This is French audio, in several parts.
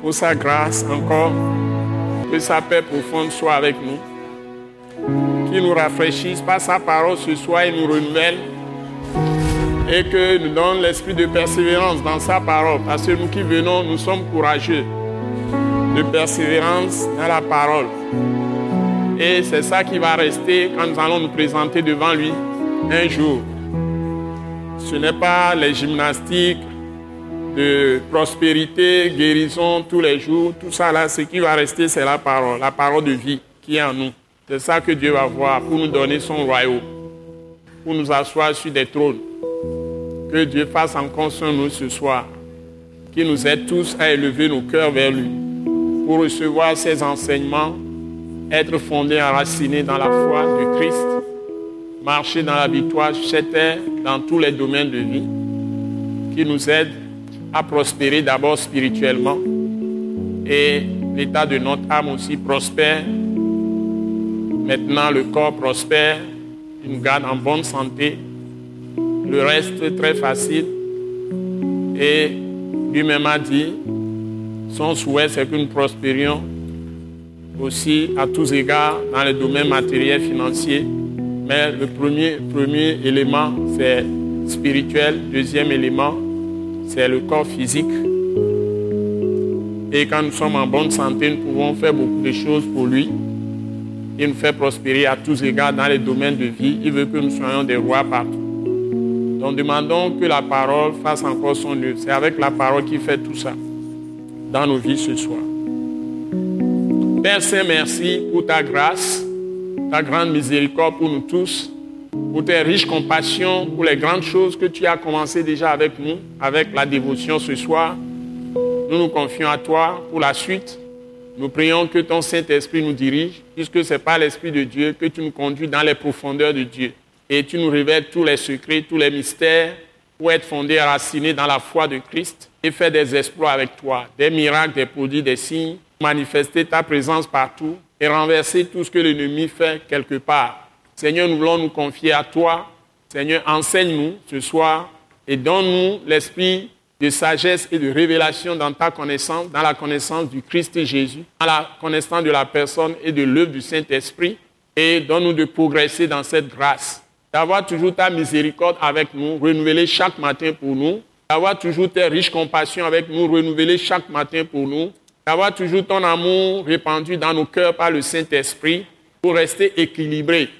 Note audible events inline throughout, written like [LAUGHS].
pour sa grâce encore, que sa paix profonde soit avec nous, qu'il nous rafraîchisse par sa parole ce soir et nous renouvelle, et que nous donne l'esprit de persévérance dans sa parole, parce que nous qui venons, nous sommes courageux de persévérance dans la parole. Et c'est ça qui va rester quand nous allons nous présenter devant lui un jour. Ce n'est pas les gymnastiques de prospérité, guérison tous les jours, tout ça là, ce qui va rester, c'est la parole, la parole de vie qui est en nous. C'est ça que Dieu va voir pour nous donner son royaume, pour nous asseoir sur des trônes. Que Dieu fasse encore sur nous ce soir, qu'il nous aide tous à élever nos cœurs vers lui, pour recevoir ses enseignements, être fondés, enracinés dans la foi de Christ, marcher dans la victoire sur terre, dans tous les domaines de vie, qui nous aide à prospérer d'abord spirituellement et l'état de notre âme aussi prospère. Maintenant, le corps prospère, il nous garde en bonne santé. Le reste, très facile. Et lui-même a dit, son souhait, c'est que nous prospérions aussi à tous égards dans les domaines matériels, financiers. Mais le premier, premier élément, c'est spirituel. Deuxième élément, c'est le corps physique. Et quand nous sommes en bonne santé, nous pouvons faire beaucoup de choses pour lui. Il nous fait prospérer à tous égards dans les domaines de vie. Il veut que nous soyons des rois partout. Donc demandons que la parole fasse encore son œuvre. C'est avec la parole qu'il fait tout ça dans nos vies ce soir. Père Saint, merci pour ta grâce, ta grande miséricorde pour nous tous, pour tes riches compassions, pour les grandes choses que tu as commencé déjà avec nous, avec la dévotion ce soir. Nous nous confions à toi pour la suite. Nous prions que ton Saint-Esprit nous dirige, puisque c'est par l'Esprit de Dieu que tu nous conduis dans les profondeurs de Dieu. Et tu nous révèles tous les secrets, tous les mystères, pour être fondés, racinés dans la foi de Christ et faire des exploits avec toi, des miracles, des produits, des signes, manifester ta présence partout et renverser tout ce que l'ennemi fait quelque part. Seigneur, nous voulons nous confier à toi. Seigneur, enseigne-nous ce soir et donne-nous l'esprit de sagesse et de révélation dans ta connaissance, dans la connaissance du Christ Jésus, dans la connaissance de la personne et de l'œuvre du Saint-Esprit, et donne-nous de progresser dans cette grâce, d'avoir toujours ta miséricorde avec nous, renouveler chaque matin pour nous, d'avoir toujours tes riches compassions avec nous, renouveler chaque matin pour nous, d'avoir toujours ton amour répandu dans nos cœurs par le Saint-Esprit pour rester équilibré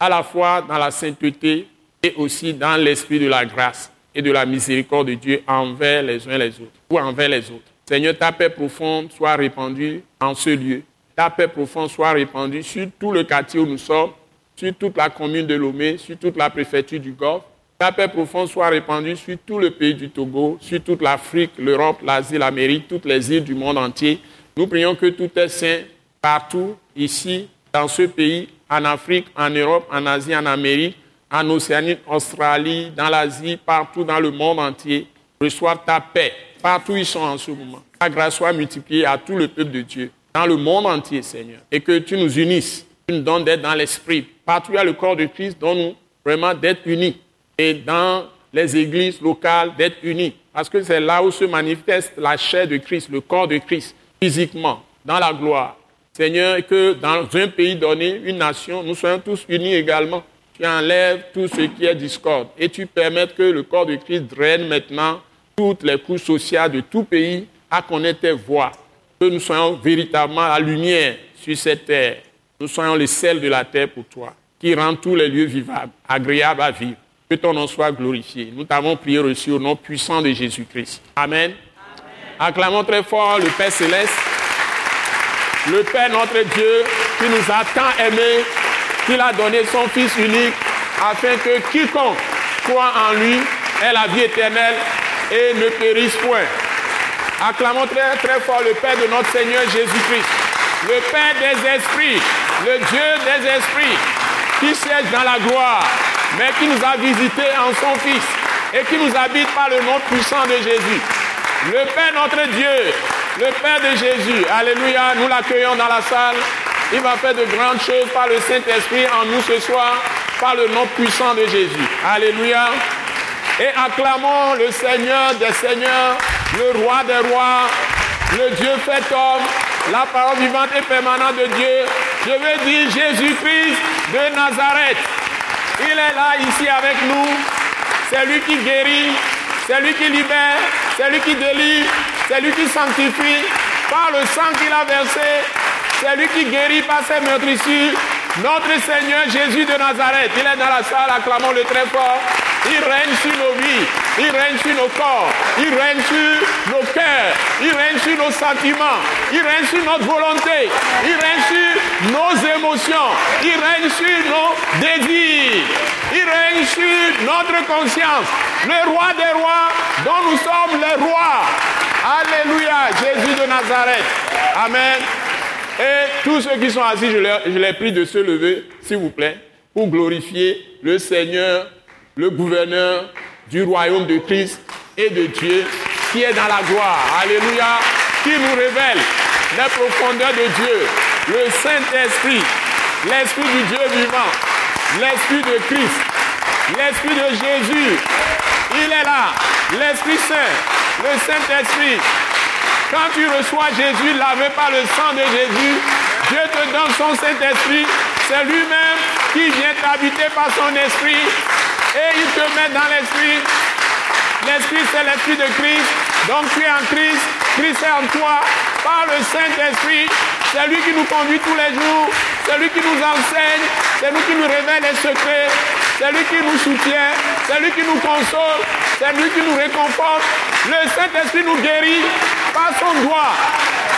à la fois dans la sainteté et aussi dans l'esprit de la grâce et de la miséricorde de Dieu envers les uns les autres ou envers les autres. Seigneur, ta paix profonde soit répandue en ce lieu. Ta paix profonde soit répandue sur tout le quartier où nous sommes, sur toute la commune de Lomé, sur toute la préfecture du Golfe. Ta paix profonde soit répandue sur tout le pays du Togo, sur toute l'Afrique, l'Europe, l'Asie, l'Amérique, toutes les îles du monde entier. Nous prions que tout est saint partout, ici, dans ce pays, en Afrique, en Europe, en Asie, en Amérique, en Océanie, en Australie, dans l'Asie, partout dans le monde entier. Reçoivent ta paix partout où ils sont en ce moment. Ta grâce soit multipliée à tout le peuple de Dieu, dans le monde entier, Seigneur. Et que tu nous unisses, tu nous donnes d'être dans l'esprit. Partout il y a le corps de Christ, donne-nous vraiment d'être unis. Et dans les églises locales, d'être unis. Parce que c'est là où se manifeste la chair de Christ, le corps de Christ, physiquement, dans la gloire. Seigneur, que dans un pays donné, une nation, nous soyons tous unis également. Tu enlèves tout ce qui est discorde et tu permettes que le corps de Christ draine maintenant toutes les couches sociales de tout pays à connaître tes voix. Que nous soyons véritablement la lumière sur cette terre. Nous soyons les sels de la terre pour toi, qui rend tous les lieux vivables, agréables à vivre. Que ton nom soit glorifié. Nous t'avons prié reçu au nom puissant de Jésus-Christ. Amen. Acclamons très fort le Père céleste le Père notre Dieu qui nous a tant aimés, qu'il a donné son Fils unique, afin que quiconque croit en lui ait la vie éternelle et ne périsse point. Acclamons très très fort le Père de notre Seigneur Jésus-Christ, le Père des esprits, le Dieu des esprits, qui siège dans la gloire, mais qui nous a visités en son Fils et qui nous habite par le nom puissant de Jésus. Le Père notre Dieu, le Père de Jésus, Alléluia, nous l'accueillons dans la salle. Il va faire de grandes choses par le Saint-Esprit en nous ce soir, par le nom puissant de Jésus. Alléluia. Et acclamons le Seigneur des Seigneurs, le Roi des Rois, le Dieu fait homme, la parole vivante et permanente de Dieu. Je veux dire Jésus-Christ de Nazareth. Il est là, ici avec nous. C'est lui qui guérit, c'est lui qui libère, c'est lui qui délivre, c'est lui qui sanctifie par le sang qu'il a versé. C'est lui qui guérit par ses meurtrissures. Notre Seigneur Jésus de Nazareth, il est dans la salle, acclamons-le très fort. Il règne sur nos vies, il règne sur nos corps, il règne sur nos cœurs, il règne sur nos sentiments, il règne sur notre volonté, il règne sur nos émotions, il règne sur nos désirs, il règne sur notre conscience. Le roi des rois dont nous sommes les rois. Alléluia, Jésus de Nazareth. Amen. Et tous ceux qui sont assis, je les, prie de se lever, s'il vous plaît, pour glorifier le Seigneur, le gouverneur du royaume de Christ et de Dieu qui est dans la gloire. Alléluia. Qui nous révèle les profondeurs de Dieu, le Saint-Esprit, l'Esprit du Dieu vivant, l'Esprit de Christ, l'Esprit de Jésus. Il est là, l'Esprit Saint, le Saint-Esprit, quand tu reçois Jésus lavé par le sang de Jésus, Dieu te donne son Saint-Esprit. C'est lui-même qui vient t'habiter par son esprit et il te met dans l'esprit. L'esprit, c'est l'esprit de Christ. Donc tu es en Christ. Christ est en toi. Par le Saint-Esprit, c'est lui qui nous conduit tous les jours. C'est lui qui nous enseigne. C'est lui qui nous révèle les secrets. C'est lui qui nous soutient. C'est lui qui nous console. C'est lui qui nous réconforte. Le Saint-Esprit nous guérit par son doigt.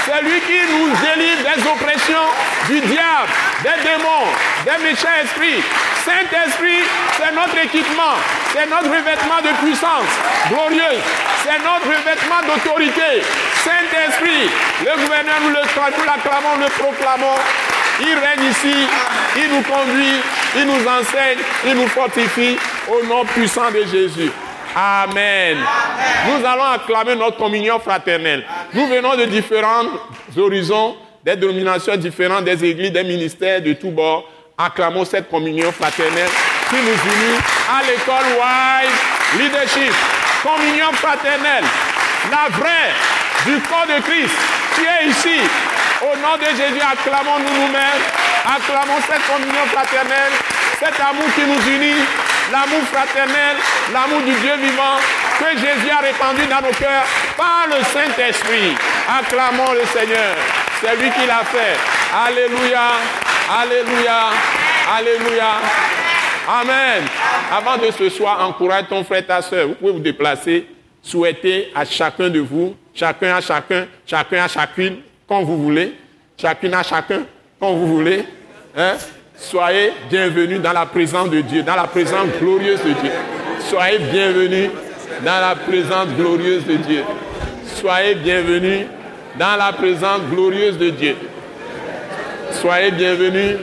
C'est lui qui nous délivre des oppressions du diable, des démons, des méchants esprits. Saint-Esprit, c'est notre équipement, c'est notre revêtement de puissance glorieuse, c'est notre revêtement d'autorité. Saint-Esprit, le gouverneur, nous l'acclamons, nous le proclamons. Il règne ici, il nous conduit, il nous enseigne, il nous fortifie au nom puissant de Jésus. Amen. Nous allons acclamer notre communion fraternelle. Nous venons de différents horizons, des dénominations différentes, des églises, des ministères de tous bords. Acclamons cette communion fraternelle qui nous unit à l'école Wise Leadership. Communion fraternelle, la vraie du corps de Christ qui est ici. Au nom de Jésus, acclamons-nous nous-mêmes. Acclamons cette communion fraternelle, cet amour qui nous unit l'amour fraternel, l'amour du Dieu vivant que Jésus a répandu dans nos cœurs par le Saint-Esprit. Acclamons le Seigneur. C'est lui qui l'a fait. Alléluia. Alléluia. Alléluia. Amen. Avant de ce soir, encourage ton frère, ta soeur. Vous pouvez vous déplacer. Souhaitez à chacun de vous, chacun à chacun, chacun à chacune, quand vous voulez. Chacune à chacun, quand vous voulez. Hein? Soyez bienvenus dans la présence de Dieu, dans la présence glorieuse de Dieu. Soyez bienvenus dans la présence glorieuse de Dieu. Soyez bienvenus dans la présence glorieuse de Dieu. Soyez bienvenus.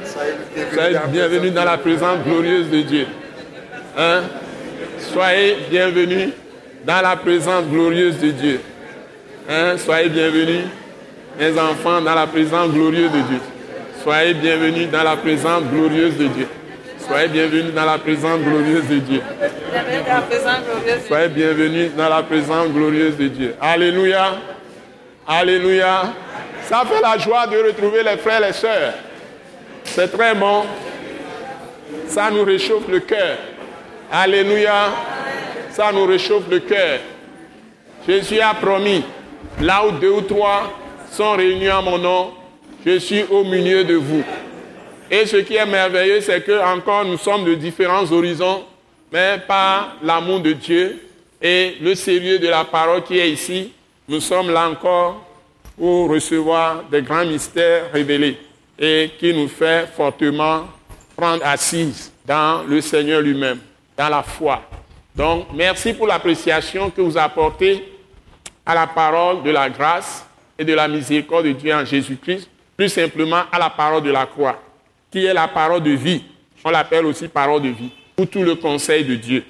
Soyez bienvenus dans la présence glorieuse de Dieu. Hein? Soyez bienvenus dans la présence glorieuse de Dieu. Hein? Soyez bienvenus, mes enfants, dans la présence glorieuse de Dieu. Soyez bienvenus dans la présence glorieuse de Dieu. Soyez bienvenus dans la présence glorieuse de Dieu. Soyez bienvenus dans la présence glorieuse de Dieu. Alléluia. Alléluia. Ça fait la joie de retrouver les frères et les sœurs. C'est très bon. Ça nous réchauffe le cœur. Alléluia. Ça nous réchauffe le cœur. Jésus a promis, là où deux ou trois sont réunis en mon nom, je suis au milieu de vous. Et ce qui est merveilleux, c'est que encore nous sommes de différents horizons, mais par l'amour de Dieu et le sérieux de la parole qui est ici, nous sommes là encore pour recevoir des grands mystères révélés et qui nous fait fortement prendre assise dans le Seigneur lui-même, dans la foi. Donc, merci pour l'appréciation que vous apportez à la parole de la grâce et de la miséricorde de Dieu en Jésus-Christ, plus simplement à la parole de la croix, qui est la parole de vie. On l'appelle aussi parole de vie, ou tout le conseil de Dieu.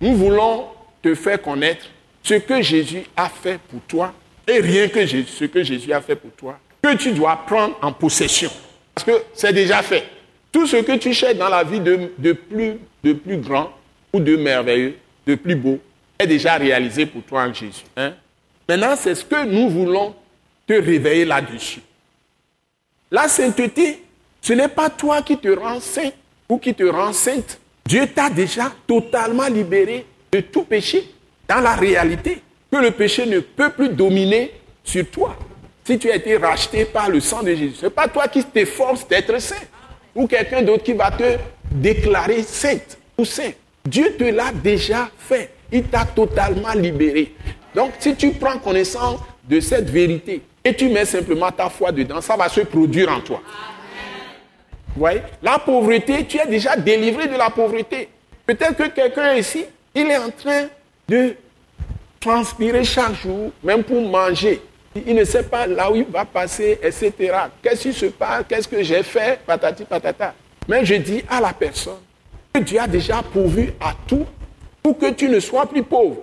Nous voulons te faire connaître ce que Jésus a fait pour toi et rien que ce que Jésus a fait pour toi, que tu dois prendre en possession. Parce que c'est déjà fait. Tout ce que tu cherches dans la vie de, plus, de plus grand ou de merveilleux, de plus beau, est déjà réalisé pour toi en Jésus. Hein. Maintenant, c'est ce que nous voulons te réveiller là-dessus. La sainteté, ce n'est pas toi qui te rends saint ou qui te rend sainte. Dieu t'a déjà totalement libéré de tout péché dans la réalité que le péché ne peut plus dominer sur toi. Si tu as été racheté par le sang de Jésus, ce n'est pas toi qui t'efforces d'être saint ou quelqu'un d'autre qui va te déclarer sainte ou saint. Dieu te l'a déjà fait. Il t'a totalement libéré. Donc, si tu prends connaissance de cette vérité et tu mets simplement ta foi dedans, ça va se produire en toi. Vous La pauvreté, tu es déjà délivré de la pauvreté. Peut-être que quelqu'un ici, il est en train de transpirer chaque jour, même pour manger. Il ne sait pas là où il va passer, etc. Qu'est-ce qui se passe? Qu'est-ce que j'ai fait? Patati patata. Mais je dis à la personne que Dieu a déjà pourvu à tout pour que tu ne sois plus pauvre.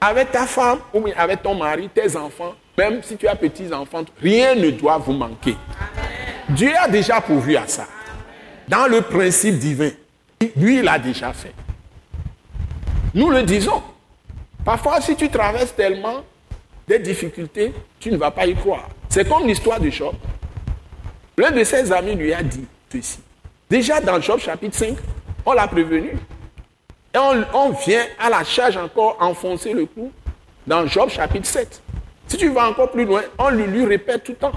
Avec ta femme ou avec ton mari, tes enfants, même si tu as petits-enfants, rien ne doit vous manquer. Dieu a déjà pourvu à ça. Dans le principe divin, lui, il a déjà fait. Nous le disons. Parfois, si tu traverses tellement des difficultés, tu ne vas pas y croire. C'est comme l'histoire de Job. L'un de ses amis lui a dit ceci. Déjà dans Job chapitre 5, on l'a prévenu. Et on, vient à la charge encore enfoncer le cou dans Job chapitre 7. Si tu vas encore plus loin, on le lui répète tout le temps.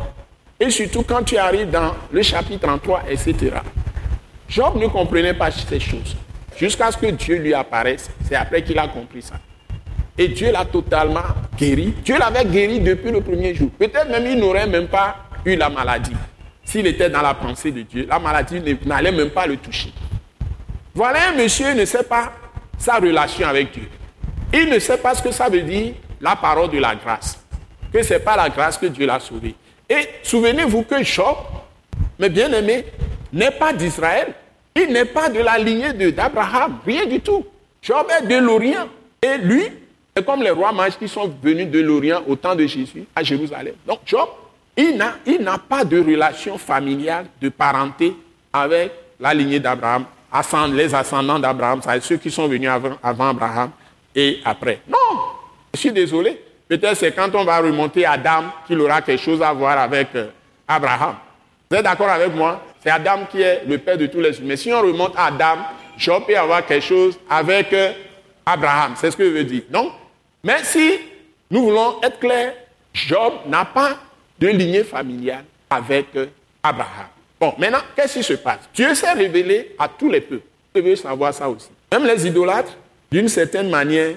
Et surtout quand tu arrives dans le chapitre 33, etc. Job ne comprenait pas ces choses. Jusqu'à ce que Dieu lui apparaisse. C'est après qu'il a compris ça. Et Dieu l'a totalement guéri. Dieu l'avait guéri depuis le premier jour. Peut-être même il n'aurait même pas eu la maladie. S'il était dans la pensée de Dieu, la maladie n'allait même pas le toucher. Voilà un monsieur ne sait pas sa relation avec Dieu. Il ne sait pas ce que ça veut dire la parole de la grâce. Que ce n'est pas la grâce que Dieu l'a sauvé. Et souvenez-vous que Job, mes bien-aimés, n'est pas d'Israël. Il n'est pas de la lignée d'Abraham. Rien du tout. Job est de l'Orient. Et lui, c'est comme les rois mages qui sont venus de l'Orient au temps de Jésus à Jérusalem. Donc Job, il n'a pas de relation familiale, de parenté avec la lignée d'Abraham, les ascendants d'Abraham, c'est ceux qui sont venus avant, Abraham et après. Non, je suis désolé. Peut-être c'est quand on va remonter à Adam qu'il aura quelque chose à voir avec euh, Abraham. Vous êtes d'accord avec moi? C'est Adam qui est le père de tous les humains. Mais si on remonte à Adam, Job peut avoir quelque chose avec euh, Abraham. C'est ce que je veux dire. Non? Mais si nous voulons être clairs, Job n'a pas de lignée familiale avec euh, Abraham. Bon, maintenant, qu'est-ce qui se passe? Dieu s'est révélé à tous les peuples. Vous devez savoir ça aussi. Même les idolâtres, d'une certaine manière,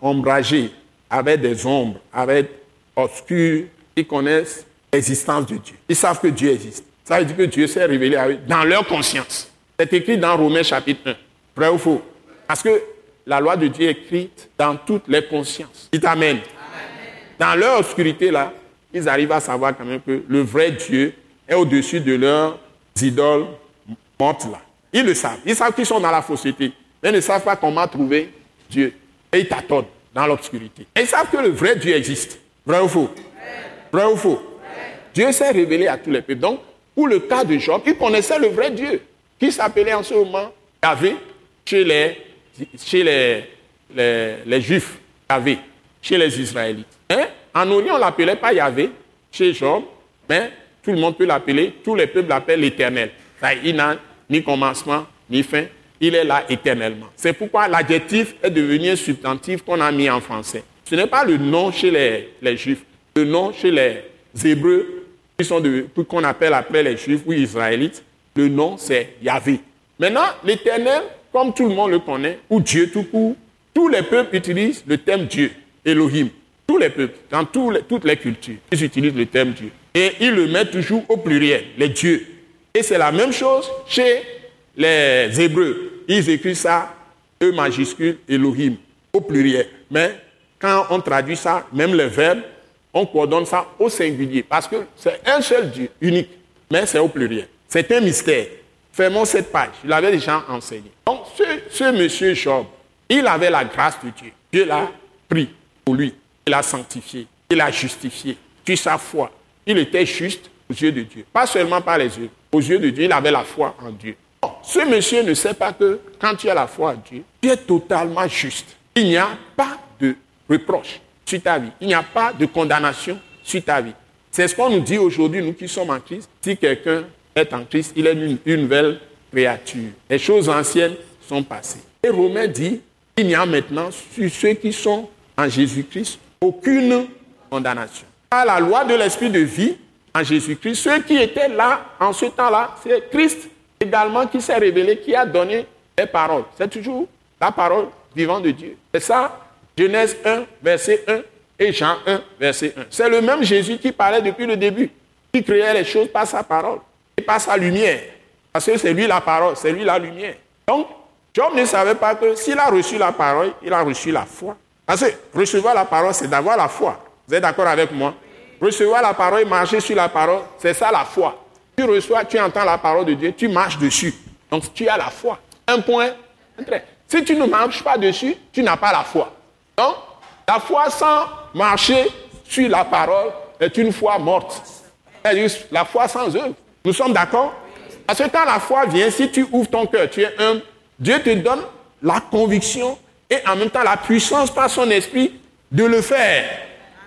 ombragés, avec des ombres, avec obscurs, ils connaissent l'existence de Dieu. Ils savent que Dieu existe. Ça veut dire que Dieu s'est révélé dans leur conscience. C'est écrit dans Romains chapitre 1. Vrai ou faux? Parce que la loi de Dieu est écrite dans toutes les consciences. Dites Amen. Dans leur obscurité, là, ils arrivent à savoir quand même que le vrai Dieu est au-dessus de leurs idoles mortes là. Ils le savent. Ils savent qu'ils sont dans la fausseté. Mais ils ne savent pas comment trouver Dieu. Et ils t'attendent dans l'obscurité. Ils savent que le vrai Dieu existe. Vrai ou faux? Vrai ou faux? Dieu s'est révélé à tous les peuples. Donc, pour le cas de Job, ils connaissaient le vrai Dieu, qui s'appelait en ce moment Yahvé chez les chez les, les, Juifs, Yahvé, chez les Israélites. Hein? En Orient, on ne l'appelait pas Yahvé, chez Job, mais tout le monde peut l'appeler, tous les peuples l'appellent l'Éternel. Il n'a ni commencement, ni fin, il est là éternellement. C'est pourquoi l'adjectif est devenu un substantif qu'on a mis en français. Ce n'est pas le nom chez les, les Juifs, le nom chez les Hébreux, qu'on appelle après les Juifs ou Israélites, le nom c'est Yahvé. Maintenant, l'Éternel, comme tout le monde le connaît, ou Dieu tout court, tous les peuples utilisent le thème Dieu, Elohim. Tous les peuples, dans toutes les cultures, ils utilisent le thème Dieu. Et ils le mettent toujours au pluriel, les dieux. Et c'est la même chose chez les Hébreux. Ils écrivent ça, E majuscule, Elohim, au pluriel. Mais quand on traduit ça, même le verbe, on coordonne ça au singulier. Parce que c'est un seul Dieu, unique, mais c'est au pluriel. C'est un mystère. Fermons cette page. Je l'avais déjà enseigné. Donc, ce, ce monsieur Job, il avait la grâce de Dieu. Dieu l'a pris pour lui. Il l'a sanctifié. Il l'a justifié. Tu sa foi. Il était juste aux yeux de Dieu. Pas seulement par les yeux. Aux yeux de Dieu, il avait la foi en Dieu. Ce monsieur ne sait pas que quand tu as la foi en Dieu, tu es totalement juste. Il n'y a pas de reproche sur ta vie. Il n'y a pas de condamnation sur ta vie. C'est ce qu'on nous dit aujourd'hui, nous qui sommes en Christ. Si quelqu'un est en Christ, il est une, nouvelle créature. Les choses anciennes sont passées. Et Romain dit, il n'y a maintenant sur ceux qui sont en Jésus-Christ aucune condamnation. À la loi de l'esprit de vie en Jésus-Christ, ceux qui étaient là en ce temps-là, c'est Christ également qui s'est révélé, qui a donné les paroles. C'est toujours la parole vivante de Dieu. C'est ça, Genèse 1, verset 1 et Jean 1, verset 1. C'est le même Jésus qui parlait depuis le début, qui créait les choses par sa parole et par sa lumière. Parce que c'est lui la parole, c'est lui la lumière. Donc, Job ne savait pas que s'il a reçu la parole, il a reçu la foi. Parce que recevoir la parole, c'est d'avoir la foi. Vous êtes d'accord avec moi? Recevoir la parole et marcher sur la parole, c'est ça la foi. Tu reçois, tu entends la parole de Dieu, tu marches dessus. Donc tu as la foi. Un point, un trait. Si tu ne marches pas dessus, tu n'as pas la foi. Donc, la foi sans marcher sur la parole est une foi morte. La foi sans œuvre. Nous sommes d'accord? Parce que quand la foi vient, si tu ouvres ton cœur, tu es un Dieu te donne la conviction et en même temps la puissance par son esprit de le faire.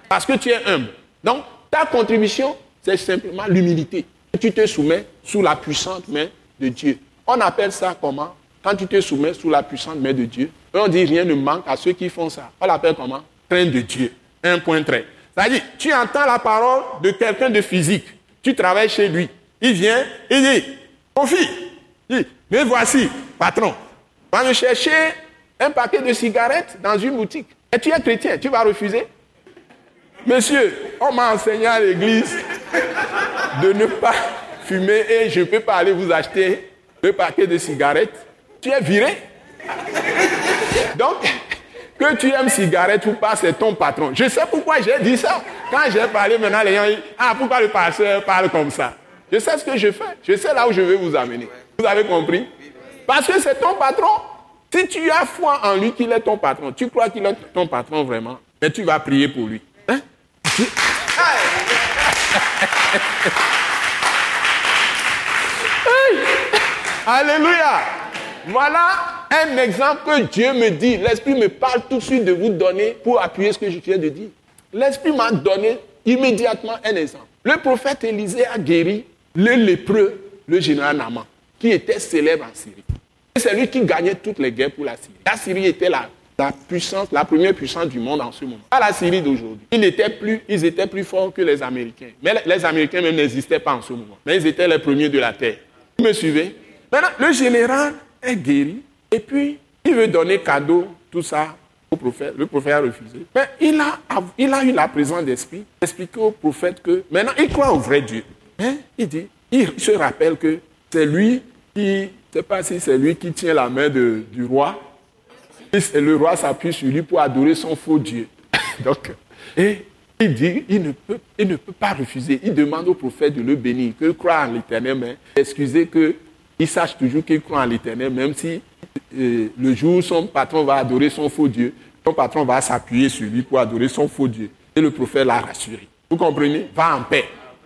Parce que tu es humble. Donc, ta contribution, c'est simplement l'humilité. Tu te soumets sous la puissante main de Dieu. On appelle ça comment? Quand tu te soumets sous la puissante main de Dieu, on dit rien ne manque à ceux qui font ça. On l'appelle comment? Crainte de Dieu. Un point très. C'est-à-dire, tu entends la parole de quelqu'un de physique. Tu travailles chez lui. Il vient, il dit, mon fils, mais voici, patron, va me chercher un paquet de cigarettes dans une boutique. Et tu es chrétien, tu vas refuser? Monsieur, on m'a enseigné à l'église de ne pas fumer et je ne peux pas aller vous acheter un paquet de cigarettes. Tu es viré. Donc, que tu aimes cigarettes ou pas, c'est ton patron. Je sais pourquoi j'ai dit ça. Quand j'ai parlé maintenant, les gens disent, ah, pourquoi le pasteur parle comme ça? Je sais ce que je fais. Je sais là où je vais vous amener. Vous avez compris? Parce que c'est ton patron. Si tu as foi en lui qu'il est ton patron, tu crois qu'il est ton patron vraiment, mais tu vas prier pour lui. Alléluia. Voilà un exemple que Dieu me dit. L'Esprit me parle tout de suite de vous donner pour appuyer ce que je viens de dire. L'Esprit m'a donné immédiatement un exemple. Le prophète Élisée a guéri le lépreux, le général Naman, qui était célèbre en Syrie. C'est lui qui gagnait toutes les guerres pour la Syrie. La Syrie était la, la puissance, la première puissance du monde en ce moment. Pas la Syrie d'aujourd'hui. Ils étaient plus, ils étaient plus forts que les Américains. Mais les Américains même n'existaient pas en ce moment. Mais ils étaient les premiers de la terre. Vous me suivez? Maintenant, le général est guéri et puis il veut donner cadeau, tout ça au prophète. Le prophète a refusé. Mais il a, il a eu la présence d'esprit, expliquer au prophète que maintenant il croit au vrai Dieu. Il dit, il se rappelle que c'est lui qui, je ne sais pas si c'est lui qui tient la main du roi. Et le roi s'appuie sur lui pour adorer son faux Dieu. [LAUGHS] Donc, et il dit, il ne, peut, pas refuser. Il demande au prophète de le bénir, que croit en l'éternel, mais excusez qu'il sache toujours qu'il croit en l'éternel, même si euh, le jour où son patron va adorer son faux Dieu, son patron va s'appuyer sur lui pour adorer son faux Dieu. Et le prophète l'a rassuré. Vous comprenez? Va en paix.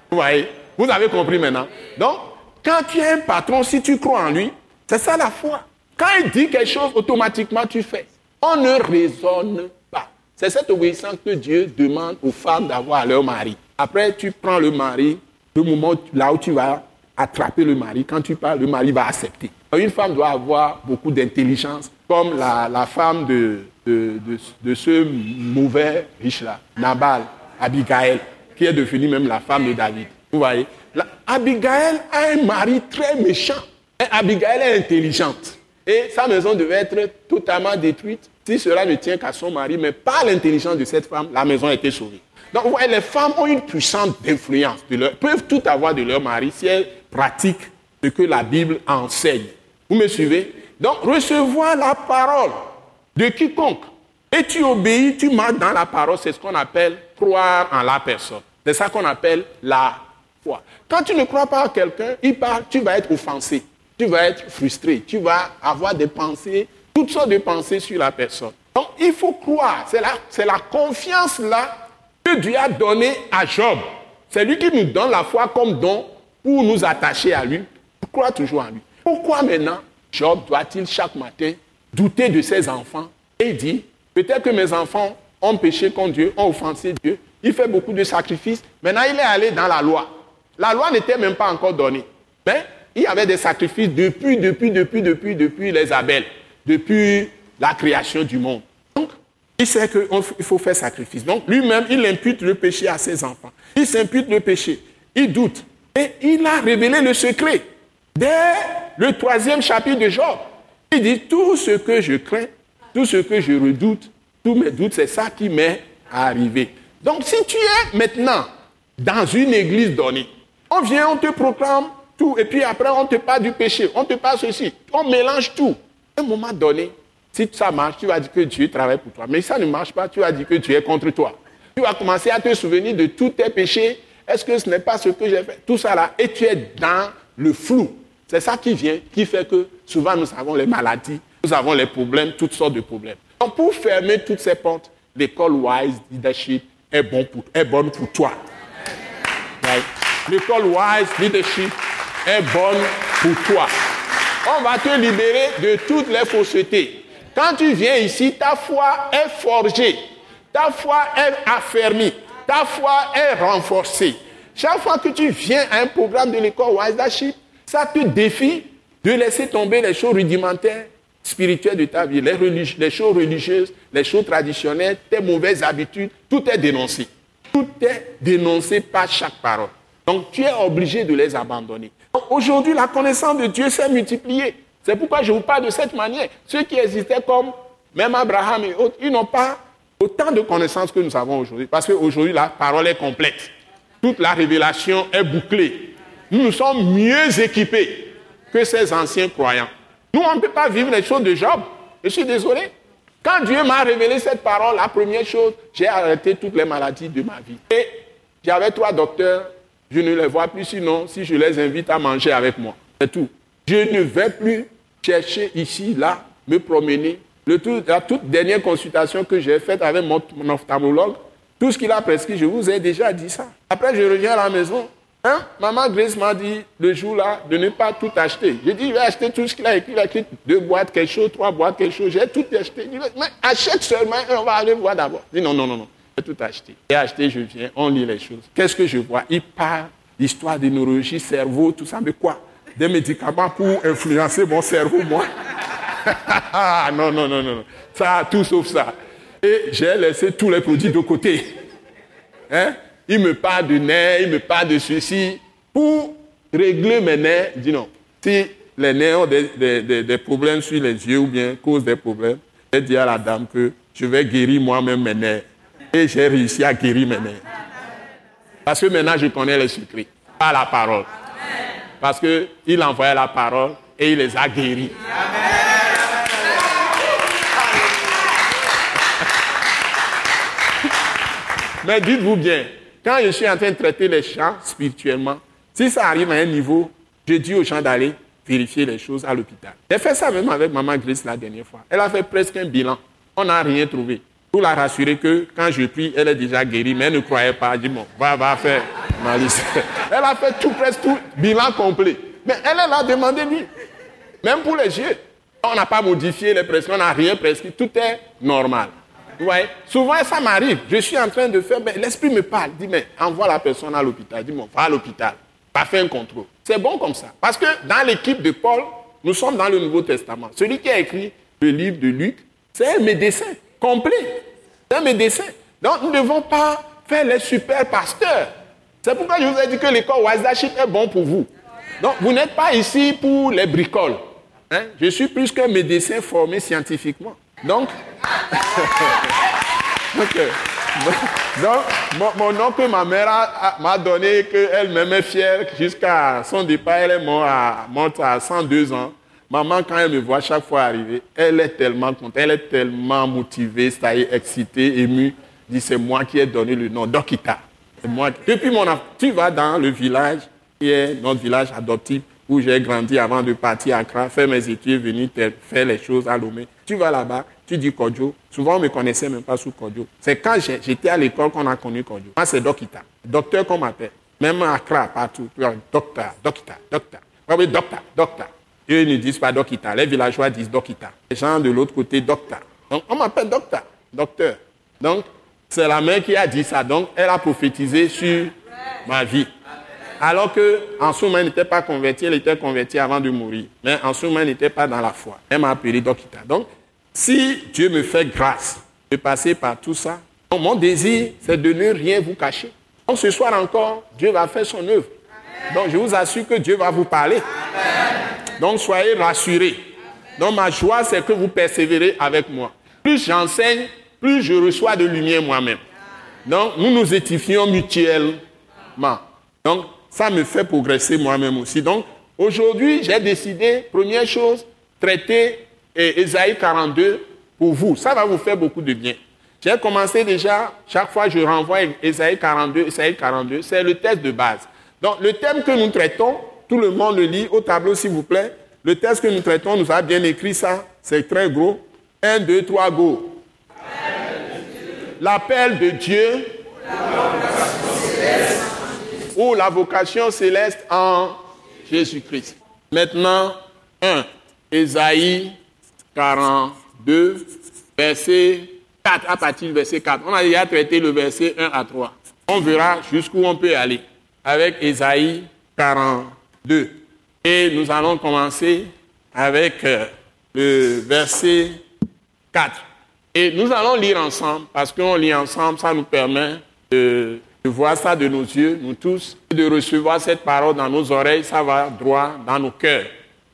Vous voyez? Vous avez compris maintenant? Donc, quand tu es un patron, si tu crois en lui, c'est ça la foi. Quand il dit quelque chose, automatiquement tu fais. On ne raisonne pas. C'est cette obéissance que Dieu demande aux femmes d'avoir à leur mari. Après, tu prends le mari, le moment là où tu vas attraper le mari, quand tu parles, le mari va accepter. Une femme doit avoir beaucoup d'intelligence, comme la, femme de, de, ce mauvais riche-là, Nabal, Abigail, qui est devenue même la femme de David. Vous voyez? Abigail a un mari très méchant. Et Abigail est intelligente. Et sa maison devait être totalement détruite si cela ne tient qu'à son mari, mais par l'intelligence de cette femme, la maison a été sauvée. Donc, vous voyez, les femmes ont une puissante influence, peuvent tout avoir de leur mari si elles pratiquent ce que la Bible enseigne. Vous me suivez? Donc, recevoir la parole de quiconque et tu obéis, tu marches dans la parole, c'est ce qu'on appelle croire en la personne. C'est ça qu'on appelle la foi. Quand tu ne crois pas à quelqu'un, tu vas être offensé, tu vas être frustré, tu vas avoir des pensées, toutes sortes de pensées sur la personne. Donc il faut croire, c'est la, la confiance là que Dieu a donnée à Job. C'est lui qui nous donne la foi comme don pour nous attacher à lui, pour croire toujours en lui. Pourquoi maintenant Job doit-il chaque matin douter de ses enfants et dit, peut-être que mes enfants ont péché contre Dieu, ont offensé Dieu, il fait beaucoup de sacrifices, maintenant il est allé dans la loi. La loi n'était même pas encore donnée. Mais il y avait des sacrifices depuis, depuis, depuis, depuis, depuis les Abel, depuis la création du monde. Donc, il sait qu'il faut faire sacrifice. Donc, lui-même, il impute le péché à ses enfants. Il s'impute le péché. Il doute. Et il a révélé le secret. Dès le troisième chapitre de Job, il dit, tout ce que je crains, tout ce que je redoute, tous mes doutes, c'est ça qui m'est arrivé. Donc si tu es maintenant dans une église donnée, on vient, on te proclame et puis après on te parle du péché, on te parle ceci, on mélange tout. À un moment donné, si ça marche, tu vas dire que Dieu travaille pour toi. Mais si ça ne marche pas, tu vas dire que Dieu est contre toi. Tu vas commencer à te souvenir de tous tes péchés. Est-ce que ce n'est pas ce que j'ai fait? Tout ça là, et tu es dans le flou. C'est ça qui vient, qui fait que souvent nous avons les maladies, nous avons les problèmes, toutes sortes de problèmes. Donc pour fermer toutes ces portes, l'école Wise Leadership est, bon pour, est bonne pour toi. L'école Wise Leadership est bonne pour toi. On va te libérer de toutes les faussetés. Quand tu viens ici, ta foi est forgée, ta foi est affermie, ta foi est renforcée. Chaque fois que tu viens à un programme de l'école Wise ça te défie de laisser tomber les choses rudimentaires spirituelles de ta vie, les choses religieuses, les choses traditionnelles, tes mauvaises habitudes, tout est dénoncé. Tout est dénoncé par chaque parole. Donc tu es obligé de les abandonner. Aujourd'hui, la connaissance de Dieu s'est multipliée. C'est pourquoi je vous parle de cette manière. Ceux qui existaient comme même Abraham et autres, ils n'ont pas autant de connaissances que nous avons aujourd'hui. Parce qu'aujourd'hui, la parole est complète. Toute la révélation est bouclée. Nous, nous sommes mieux équipés que ces anciens croyants. Nous, on ne peut pas vivre les choses de Job. Je suis désolé. Quand Dieu m'a révélé cette parole, la première chose, j'ai arrêté toutes les maladies de ma vie. Et j'avais trois docteurs, je ne les vois plus sinon si je les invite à manger avec moi. C'est tout. Je ne vais plus chercher ici, là, me promener. Le la toute dernière consultation que j'ai faite avec mon, ophtalmologue, tout ce qu'il a prescrit, je vous ai déjà dit ça. Après, je reviens à la maison, Hein? Maman Grace m'a dit le jour-là de ne pas tout acheter. J'ai dit, je vais acheter tout ce qu'il a écrit. Il a écrit deux boîtes, quelque chose, trois boîtes, quelque chose. J'ai tout acheté. Dit, mais achète seulement et on va aller voir d'abord. Je dis, non, non, non, non. Tout acheté. J'ai acheté, je viens, on lit les choses. Qu'est-ce que je vois? Il parle d'histoire de neurologie, cerveau, tout ça. Mais quoi? Des médicaments pour influencer mon cerveau, moi? [LAUGHS] Non, non, non, non. Ça, tout sauf ça. Et j'ai laissé tous les produits de côté. Hein? Il me parle de nerfs, il me parle de ceci. Pour régler mes nerfs, dis non. Si les nerfs ont des, problèmes sur les yeux ou bien causent des problèmes, j'ai dit à la dame que je vais guérir moi-même mes nerfs. Et j'ai réussi à guérir mes nerfs. Parce que maintenant, je connais les secrets, pas la parole. Parce qu'il envoyait la parole et il les a guéris. Mais dites-vous bien, quand je suis en train de traiter les champs spirituellement, si ça arrive à un niveau, je dis aux gens d'aller vérifier les choses à l'hôpital. J'ai fait ça même avec Maman Grace la dernière fois. Elle a fait presque un bilan. On n'a rien trouvé. Pour la rassurer que quand je prie, elle est déjà guérie, mais elle ne croyait pas. Elle dit, bon, va, va faire malice. [LAUGHS] Elle a fait tout, presque tout, bilan complet. Mais elle, elle a demandé lui. Même pour les yeux. On n'a pas modifié les prescriptions, on n'a rien prescrit, tout est normal. Ouais. Souvent, ça m'arrive. Je suis en train de faire, mais l'esprit me parle. Dit, mais envoie la personne à l'hôpital. Dis-moi, va à l'hôpital. Pas faire un contrôle. C'est bon comme ça. Parce que dans l'équipe de Paul, nous sommes dans le Nouveau Testament. Celui qui a écrit le livre de Luc, c'est un médecin complet. C'est un médecin. Donc, nous ne devons pas faire les super pasteurs. C'est pourquoi je vous ai dit que l'école Wazaship est bon pour vous. Donc, vous n'êtes pas ici pour les bricoles. Hein? Je suis plus qu'un médecin formé scientifiquement. Donc, [LAUGHS] Donc, [LAUGHS] mon, oncle, ma mère m'a donné qu'elle m'aimait fière jusqu'à son départ. Elle est à, morte à 102 ans. Maman, quand elle me voit chaque fois arriver, elle est tellement contente, elle est tellement motivée, ça y est, excitée, émue. Dit, c'est moi qui ai donné le nom Dokita. Moi. Depuis mon tu vas dans le village, qui est notre village adoptif, où j'ai grandi avant de partir à Accra, faire mes études, venir faire les choses à Lomé. Tu vas là-bas, tu dis Kodjo. Souvent, on ne me connaissait même pas sous Kodjo. C'est quand j'étais à l'école qu'on a connu Kodjo. Moi, c'est Dokita. Docteur qu'on m'appelle. Même à Accra, partout. Docteur, Dokita, Docteur. Oui, Docteur, Docteur. Eux ne disent pas Dokita. Les villageois disent Dokita. Les gens de l'autre côté, Docteur. Donc, on m'appelle Docteur, Docteur. Donc, c'est la mère qui a dit ça. Donc, elle a prophétisé sur ma vie. Alors que Ansouma n'était pas converti, elle était convertie avant de mourir. Mais Ansouma n'était pas dans la foi. Elle m'a appelé Dokita. Donc, si Dieu me fait grâce de passer par tout ça, mon désir, c'est de ne rien vous cacher. Donc, ce soir encore, Dieu va faire son œuvre. Donc, je vous assure que Dieu va vous parler. Donc, soyez rassurés. Donc, ma joie, c'est que vous persévérez avec moi. Plus j'enseigne, plus je reçois de lumière moi-même. Donc, nous nous édifions mutuellement. Donc, ça me fait progresser moi-même aussi. Donc, aujourd'hui, j'ai décidé, première chose, traiter Esaïe 42 pour vous. Ça va vous faire beaucoup de bien. J'ai commencé déjà, chaque fois je renvoie Esaïe 42, Esaïe 42, c'est le texte de base. Donc, le thème que nous traitons, tout le monde le lit au tableau, s'il vous plaît. Le texte que nous traitons nous a bien écrit ça, c'est très gros. 1, 2, 3, go. L'appel de Dieu ou la vocation céleste en Jésus-Christ. Maintenant, 1. Ésaïe 42, verset 4, à partir du verset 4. On a déjà traité le verset 1 à 3. On verra jusqu'où on peut aller avec Ésaïe 42. Et nous allons commencer avec euh, le verset 4. Et nous allons lire ensemble, parce qu'on lit ensemble, ça nous permet de voir ça de nos yeux, nous tous, et de recevoir cette parole dans nos oreilles, ça va droit dans nos cœurs.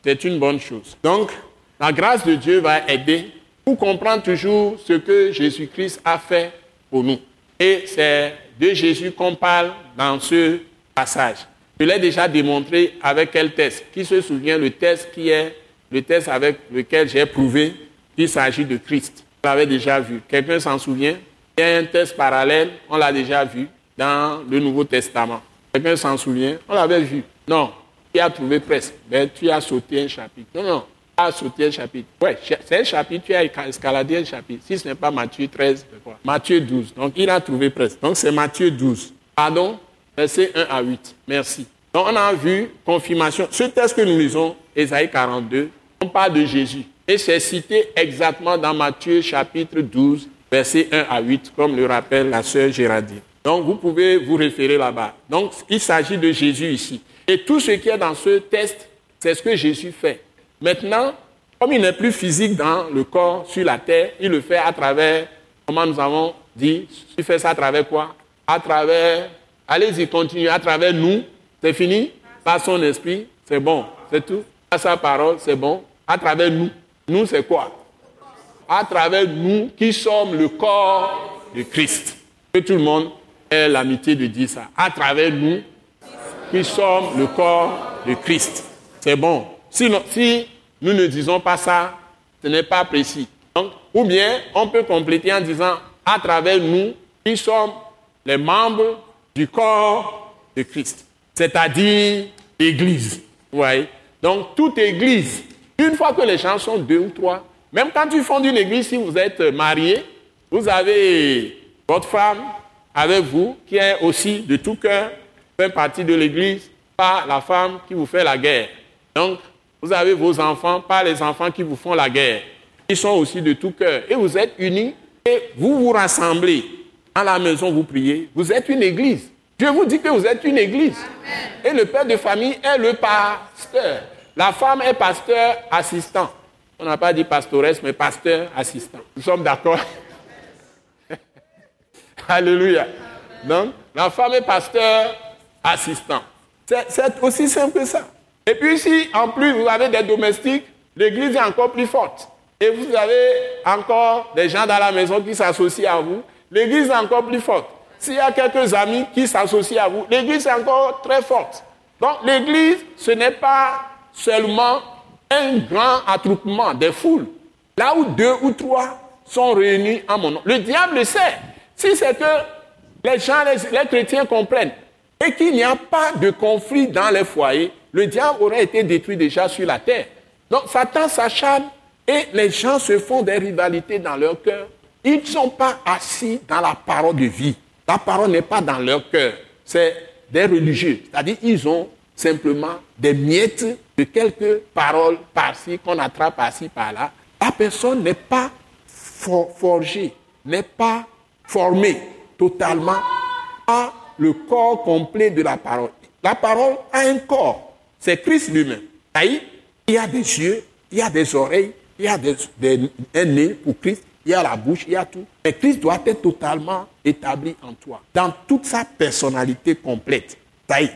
C'est une bonne chose. Donc, la grâce de Dieu va aider pour comprendre toujours ce que Jésus-Christ a fait pour nous. Et c'est de Jésus qu'on parle dans ce passage. Je l'ai déjà démontré avec quel test Qui se souvient le test qui est le test avec lequel j'ai prouvé qu'il s'agit de Christ? On l'avait déjà vu. Quelqu'un s'en souvient? Il y a un test parallèle, on l'a déjà vu dans le Nouveau Testament. Quelqu'un s'en souvient? On l'avait vu. Non, tu as trouvé presque? Mais tu as sauté un chapitre. Non, non, tu as sauté un chapitre. Oui, c'est un chapitre, tu as escaladé un chapitre. Si ce n'est pas Matthieu 13, c'est quoi Matthieu 12. Donc il a trouvé presque. Donc c'est Matthieu 12. Pardon? Verset 1 à 8. Merci. Donc on a vu confirmation. Ce texte que nous lisons, Ésaïe 42, on parle de Jésus. Et c'est cité exactement dans Matthieu chapitre 12, verset 1 à 8, comme le rappelle la sœur Géraldine. Donc vous pouvez vous référer là-bas. Donc il s'agit de Jésus ici. Et tout ce qui est dans ce test, c'est ce que Jésus fait. Maintenant, comme il n'est plus physique dans le corps, sur la terre, il le fait à travers, comment nous avons dit, il fait ça à travers quoi? À travers, allez-y, continuez, à travers nous, c'est fini? Par son esprit, c'est bon, c'est tout? Par sa parole, c'est bon. À travers nous. Nous, c'est quoi? À travers nous qui sommes le corps de Christ. Que tout le monde l'amitié de dire ça. À travers nous, qui sommes le corps de Christ. C'est bon. Si nous ne disons pas ça, ce n'est pas précis. Donc, ou bien, on peut compléter en disant, à travers nous, qui sommes les membres du corps de Christ. C'est-à-dire l'Église. Voyez Donc, toute Église, une fois que les gens sont deux ou trois, même quand tu fondes une Église, si vous êtes marié, vous avez votre femme, avec vous, qui est aussi de tout cœur, fait partie de l'Église, pas la femme qui vous fait la guerre. Donc, vous avez vos enfants, pas les enfants qui vous font la guerre. Ils sont aussi de tout cœur. Et vous êtes unis et vous vous rassemblez. À la maison, vous priez. Vous êtes une église. Dieu vous dit que vous êtes une église. Et le père de famille est le pasteur. La femme est pasteur assistant. On n'a pas dit pastoresse, mais pasteur assistant. Nous sommes d'accord [LAUGHS] Alléluia. Donc, la femme est pasteur assistant. C'est aussi simple que ça. Et puis si en plus vous avez des domestiques, l'église est encore plus forte. Et vous avez encore des gens dans la maison qui s'associent à vous, l'église est encore plus forte. S'il y a quelques amis qui s'associent à vous, l'église est encore très forte. Donc l'église, ce n'est pas seulement un grand attroupement des foules, là où deux ou trois sont réunis en mon nom. Le diable le sait. Si c'est que les gens, les, chrétiens comprennent et qu'il n'y a pas de conflit dans les foyers, le diable aurait été détruit déjà sur la terre. Donc Satan s'acharne et les gens se font des rivalités dans leur cœur. Ils ne sont pas assis dans la parole de vie. La parole n'est pas dans leur cœur. C'est des religieux. C'est-à-dire ils ont simplement des miettes de quelques paroles par-ci qu'on attrape par-ci par-là. La personne n'est pas forgée, n'est pas formée totalement à le corps complet de la parole. La parole a un corps. C'est Christ lui-même. Il y a des yeux, il y a des oreilles, il y a un nez pour Christ, il y a la bouche, il y a tout. Mais Christ doit être totalement établi en toi, dans toute sa personnalité complète.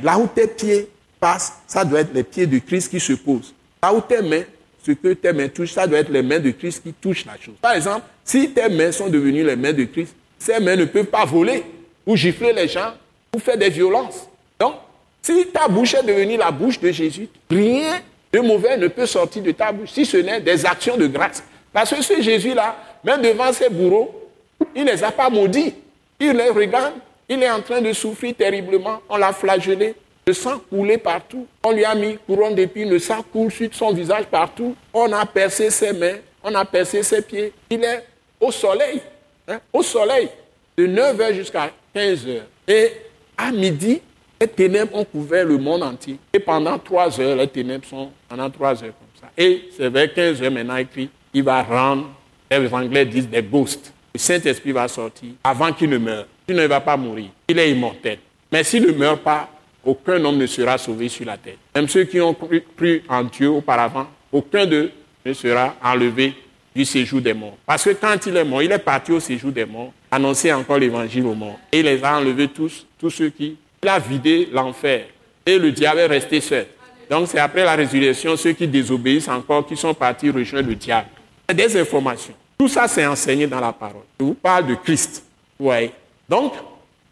Là où tes pieds passent, ça doit être les pieds de Christ qui se posent. Là où tes mains, ce que tes mains touchent, ça doit être les mains de Christ qui touchent la chose. Par exemple, si tes mains sont devenues les mains de Christ, ces mains ne peuvent pas voler ou gifler les gens ou faire des violences. Donc, si ta bouche est devenue la bouche de Jésus, rien de mauvais ne peut sortir de ta bouche, si ce n'est des actions de grâce. Parce que ce Jésus-là, même devant ses bourreaux, il ne les a pas maudits. Il les regarde, il est en train de souffrir terriblement, on l'a flagellé, le sang coulait partout. On lui a mis couronne d'épines, le sang coule sur son visage partout. On a percé ses mains, on a percé ses pieds. Il est au soleil, hein, au soleil, de 9h jusqu'à 15h. Et à midi, les ténèbres ont couvert le monde entier. Et pendant trois heures, les ténèbres sont pendant trois heures comme ça. Et c'est vers 15 heures maintenant écrit, il va rendre, les Anglais disent des ghosts. Le Saint-Esprit va sortir avant qu'il ne meure. Il ne va pas mourir. Il est immortel. Mais s'il ne meurt pas, aucun homme ne sera sauvé sur la terre. Même ceux qui ont cru, en Dieu auparavant, aucun d'eux ne sera enlevé du séjour des morts. Parce que quand il est mort, il est parti au séjour des morts, annoncer encore l'évangile aux morts. Et il les a enlevés tous, tous ceux qui il a vidé l'enfer et le diable est resté seul. Donc c'est après la résurrection ceux qui désobéissent encore qui sont partis rejoindre le diable. Des informations. Tout ça c'est enseigné dans la parole. Je vous parle de Christ. Ouais. Donc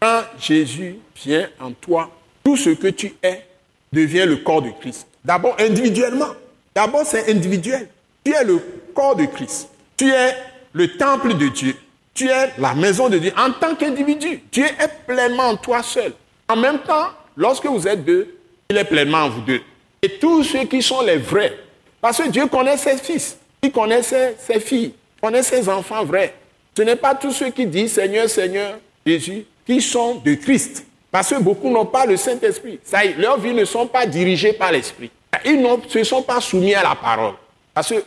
quand Jésus vient en toi, tout ce que tu es devient le corps de Christ. D'abord individuellement. D'abord c'est individuel. Tu es le corps de Christ. Tu es le temple de Dieu. Tu es la maison de Dieu en tant qu'individu. Dieu est pleinement en toi seul. En même temps, lorsque vous êtes deux, il est pleinement en vous deux. Et tous ceux qui sont les vrais, parce que Dieu connaît ses fils, il connaît ses, filles, il connaît ses enfants vrais. Ce n'est pas tous ceux qui disent Seigneur, Seigneur, Jésus, qui sont de Christ. Parce que beaucoup n'ont pas le Saint-Esprit. Leurs vies ne sont pas dirigées par l'Esprit. Ils ne se sont pas soumis à la parole. Parce que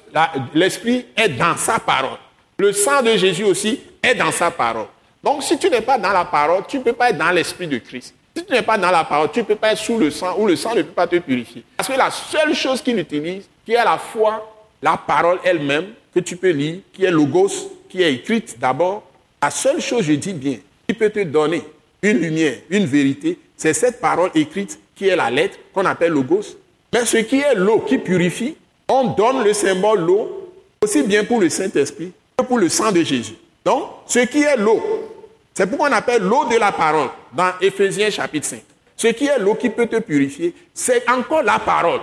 l'Esprit est dans sa parole. Le sang de Jésus aussi est dans sa parole. Donc si tu n'es pas dans la parole, tu ne peux pas être dans l'Esprit de Christ. Si tu n'es pas dans la parole, tu ne peux pas être sous le sang ou le sang ne peut pas te purifier. Parce que la seule chose qu'il utilise, qui est la fois la parole elle-même, que tu peux lire, qui est logos, qui est écrite d'abord, la seule chose, je dis bien, qui peut te donner une lumière, une vérité, c'est cette parole écrite qui est la lettre qu'on appelle logos. Mais ce qui est l'eau qui purifie, on donne le symbole l'eau aussi bien pour le Saint-Esprit que pour le sang de Jésus. Donc, ce qui est l'eau, c'est pourquoi on appelle l'eau de la parole dans Éphésiens chapitre 5. Ce qui est l'eau qui peut te purifier, c'est encore la parole.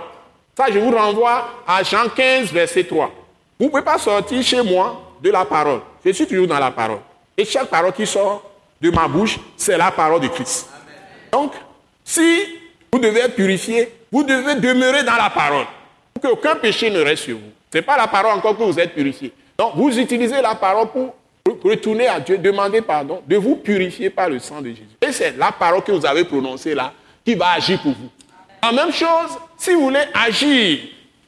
Ça, je vous renvoie à Jean 15, verset 3. Vous ne pouvez pas sortir chez moi de la parole. Je suis toujours dans la parole. Et chaque parole qui sort de ma bouche, c'est la parole de Christ. Donc, si vous devez être purifié, vous devez demeurer dans la parole. Pour qu'aucun péché ne reste sur vous. Ce n'est pas la parole encore que vous êtes purifié. Donc, vous utilisez la parole pour retournez à Dieu, demandez pardon, de vous purifier par le sang de Jésus. Et c'est la parole que vous avez prononcée là qui va agir pour vous. La même chose, si vous voulez agir,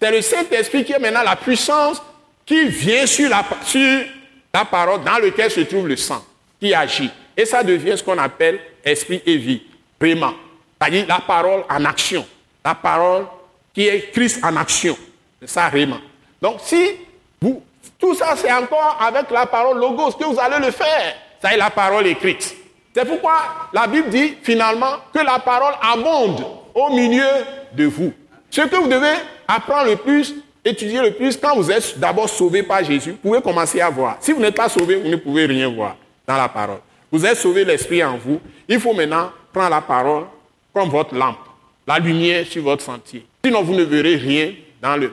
c'est le Saint-Esprit qui est maintenant la puissance qui vient sur la, sur la parole dans laquelle se trouve le sang, qui agit. Et ça devient ce qu'on appelle esprit et vie, vraiment. C'est-à-dire la parole en action. La parole qui est Christ en action. C'est ça, vraiment. Donc, si vous tout ça, c'est encore avec la parole logos que vous allez le faire. Ça est la parole écrite. C'est pourquoi la Bible dit finalement que la parole abonde au milieu de vous. Ce que vous devez apprendre le plus, étudier le plus, quand vous êtes d'abord sauvé par Jésus, vous pouvez commencer à voir. Si vous n'êtes pas sauvé, vous ne pouvez rien voir dans la parole. Vous êtes sauvé l'esprit en vous. Il faut maintenant prendre la parole comme votre lampe, la lumière sur votre sentier. Sinon, vous ne verrez rien dans le,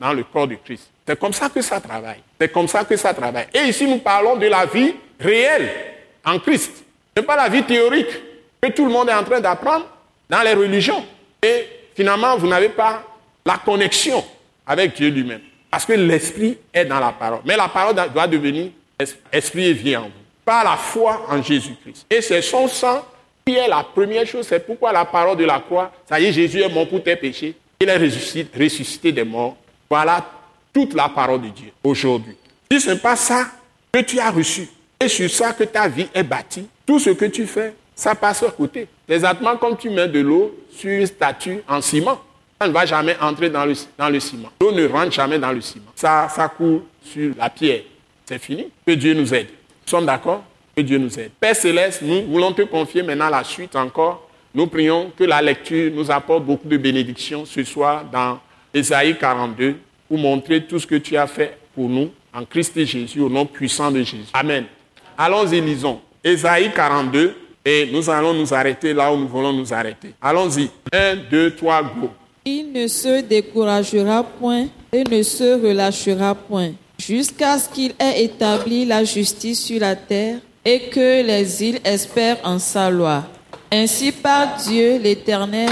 dans, le corps de Christ. C'est comme ça que ça travaille. C'est comme ça que ça travaille. Et ici, nous parlons de la vie réelle en Christ. Ce n'est pas la vie théorique que tout le monde est en train d'apprendre dans les religions. Et finalement, vous n'avez pas la connexion avec Dieu lui-même. Parce que l'esprit est dans la parole. Mais la parole doit devenir esprit et vie en vous. Par la foi en Jésus-Christ. Et c'est son sang qui est la première chose. C'est pourquoi la parole de la croix, ça y est, Jésus est mort pour tes péchés. Il est ressuscité, ressuscité des morts. Voilà toute la parole de Dieu aujourd'hui. Si ce n'est pas ça que tu as reçu, et sur ça que ta vie est bâtie, tout ce que tu fais, ça passe à côté. Exactement comme tu mets de l'eau sur une statue en ciment. Ça ne va jamais entrer dans le, ciment. L'eau ne rentre jamais dans le ciment. Ça, ça coule sur la pierre. C'est fini. Que Dieu nous aide. Nous sommes d'accord? Que Dieu nous aide. Père Céleste, nous voulons te confier maintenant la suite encore. Nous prions que la lecture nous apporte beaucoup de bénédictions ce soir dans Ésaïe 42 pour montrer tout ce que tu as fait pour nous en Christ et Jésus, au nom puissant de Jésus. Amen. Allons-y, lisons. Ésaïe 42, et nous allons nous arrêter là où nous voulons nous arrêter. Allons-y. 1, 2, 3, go. Il ne se découragera point et ne se relâchera point, jusqu'à ce qu'il ait établi la justice sur la terre et que les îles espèrent en sa loi. Ainsi par Dieu l'Éternel,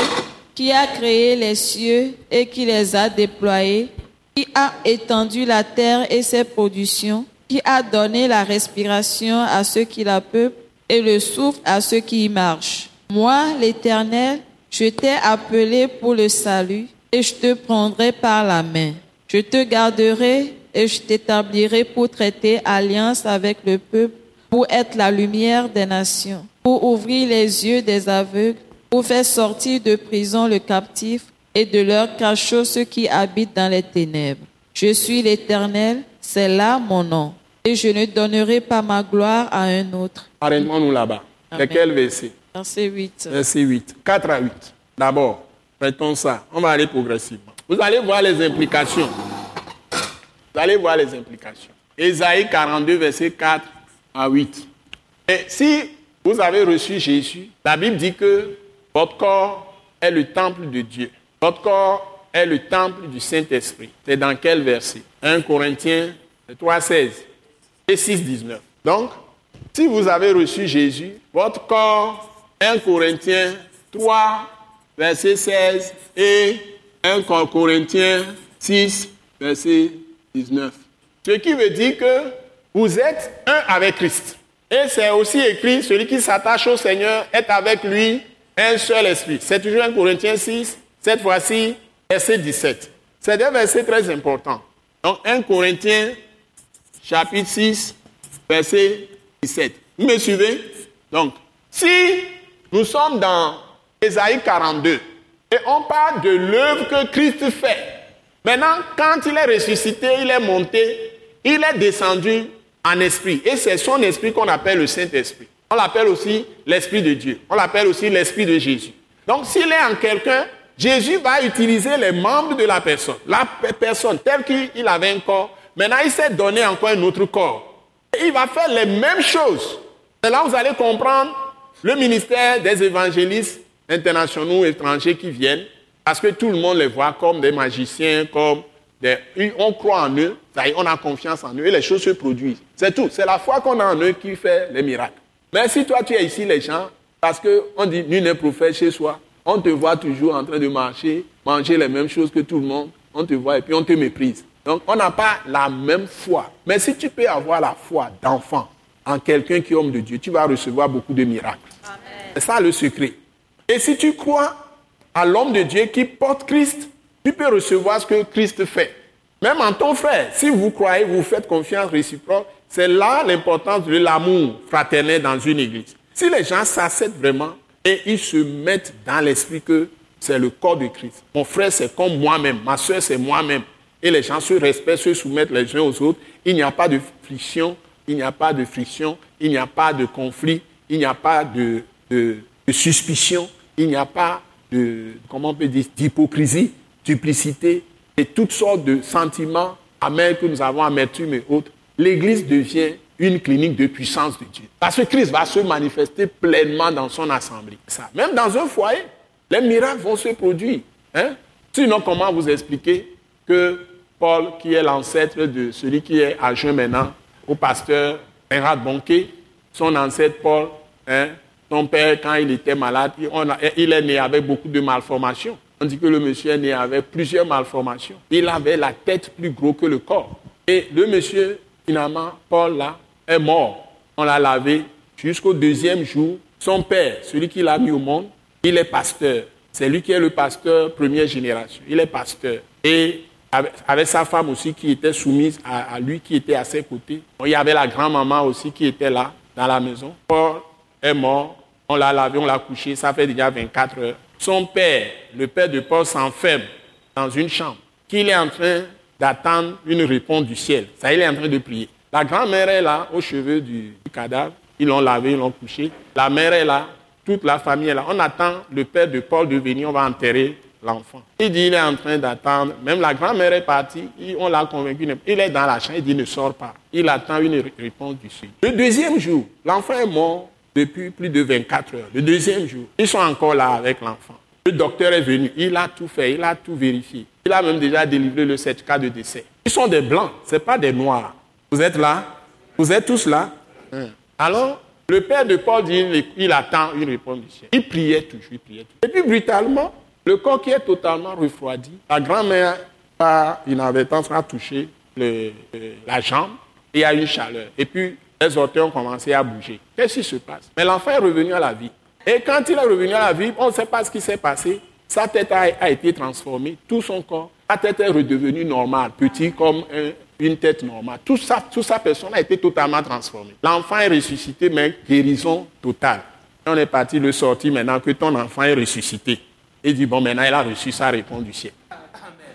qui a créé les cieux et qui les a déployés, qui a étendu la terre et ses productions, qui a donné la respiration à ceux qui la peuplent et le souffle à ceux qui y marchent. Moi, l'Éternel, je t'ai appelé pour le salut et je te prendrai par la main. Je te garderai et je t'établirai pour traiter alliance avec le peuple, pour être la lumière des nations, pour ouvrir les yeux des aveugles, pour faire sortir de prison le captif et de leur cachot ceux qui habitent dans les ténèbres. Je suis l'Éternel, c'est là mon nom, et je ne donnerai pas ma gloire à un autre. Arrête-moi-nous là-bas. C'est quel verset? Verset 8. Verset 8. 4 à 8. D'abord, mettons ça. On va aller progressivement. Vous allez voir les implications. Vous allez voir les implications. Ésaïe 42, verset 4 à 8. Et si vous avez reçu Jésus, la Bible dit que votre corps est le temple de Dieu. Votre corps est le temple du Saint-Esprit. C'est dans quel verset? 1 Corinthiens 3, 16 et 6, 19. Donc, si vous avez reçu Jésus, votre corps, 1 Corinthiens 3, verset 16 et 1 Corinthiens 6, verset 19. Ce qui veut dire que vous êtes un avec Christ. Et c'est aussi écrit, celui qui s'attache au Seigneur est avec lui un seul esprit. C'est toujours 1 Corinthiens 6, cette fois-ci, verset 17. C'est un verset très important. Donc 1 Corinthiens chapitre 6, verset 17. Vous me suivez? Donc, si nous sommes dans Ésaïe 42 et on parle de l'œuvre que Christ fait, maintenant, quand il est ressuscité, il est monté, il est descendu en esprit. Et c'est son esprit qu'on appelle le Saint-Esprit. On l'appelle aussi l'Esprit de Dieu. On l'appelle aussi l'Esprit de Jésus. Donc, s'il est en quelqu'un, Jésus va utiliser les membres de la personne. La personne, telle qu'il avait un corps, maintenant il s'est donné encore un autre corps. Et il va faire les mêmes choses. C'est là où vous allez comprendre le ministère des évangélistes internationaux étrangers qui viennent, parce que tout le monde les voit comme des magiciens, comme des... On croit en eux, on a confiance en eux et les choses se produisent. C'est tout. C'est la foi qu'on a en eux qui fait les miracles. Mais si toi tu es ici, les gens, parce qu'on dit nul n'est prophète chez soi, on te voit toujours en train de marcher, manger les mêmes choses que tout le monde, on te voit et puis on te méprise. Donc on n'a pas la même foi. Mais si tu peux avoir la foi d'enfant en quelqu'un qui est homme de Dieu, tu vas recevoir beaucoup de miracles. C'est ça le secret. Et si tu crois à l'homme de Dieu qui porte Christ, tu peux recevoir ce que Christ fait. Même en ton frère, si vous croyez, vous faites confiance réciproque, c'est là l'importance de l'amour fraternel dans une église. Si les gens s'acceptent vraiment et ils se mettent dans l'esprit que c'est le corps de Christ. Mon frère, c'est comme moi-même. Ma soeur, c'est moi-même. Et les gens se respectent, se soumettent les uns aux autres. Il n'y a pas de friction, il n'y a pas de friction, il n'y a pas de conflit, il n'y a pas de, suspicion, il n'y a pas de, comment on peut dire, d'hypocrisie, duplicité et toutes sortes de sentiments amers que nous avons, amertume et autres. L'Église devient une clinique de puissance de Dieu. Parce que Christ va se manifester pleinement dans son assemblée. Ça. Même dans un foyer, les miracles vont se produire. Hein? Sinon, comment vous expliquer que Paul, qui est l'ancêtre de celui qui est adjoint maintenant au pasteur Bernard Bonquet, son ancêtre Paul, hein, son père, quand il était malade, il est né avec beaucoup de malformations. On dit que le monsieur est né avec plusieurs malformations. Il avait la tête plus gros que le corps. Et le monsieur, finalement, Paul, là, est mort. On l'a lavé jusqu'au deuxième jour. Son père, celui qui l'a mis au monde, il est pasteur. C'est lui qui est le pasteur première génération. Il est pasteur. Et avec sa femme aussi qui était soumise à, lui, qui était à ses côtés. il y avait la grand-maman aussi qui était là, dans la maison. Paul est mort. On l'a lavé, on l'a couché. Ça fait déjà 24 heures. Son père, le père de Paul, s'enferme dans une chambre. Qu'il est en train d'attendre une réponse du ciel. Ça, il est en train de prier. La grand-mère est là, aux cheveux du, cadavre. Ils l'ont lavé, ils l'ont couché. La mère est là, toute la famille est là. On attend le père de Paul de venir, on va enterrer l'enfant. Il dit, il est en train d'attendre. Même la grand-mère est partie, on l'a convaincu. Il est dans la chambre, il dit, ne sort pas. Il attend une réponse du ciel. Le deuxième jour, l'enfant est mort depuis plus de 24 heures. Le deuxième jour, ils sont encore là avec l'enfant. Le docteur est venu, il a tout fait, il a tout vérifié. Il a même déjà délivré le certificat de décès. Ils sont des blancs, ce pas des noirs. Vous êtes là? Vous êtes tous là? Hein. Alors, le père de Paul dit, il attend une réponse du ciel. Il priait toujours, il priait toujours. Et puis, brutalement, le corps qui est totalement refroidi, la grand-mère, par inadvertance, a touché la jambe et il y a une chaleur. Et puis, les orteils ont commencé à bouger. Qu'est-ce qui se passe? Mais l'enfant est revenu à la vie. Et quand il est revenu à la vie, on ne sait pas ce qui s'est passé. Sa tête a, été transformée, tout son corps. Sa tête est redevenue normale, petit comme une tête normale. Tout ça, toute sa personne a été totalement transformée. L'enfant est ressuscité, mais guérison totale. on est parti le sortir maintenant que ton enfant est ressuscité. Il dit, bon, maintenant il a reçu sa réponse du ciel.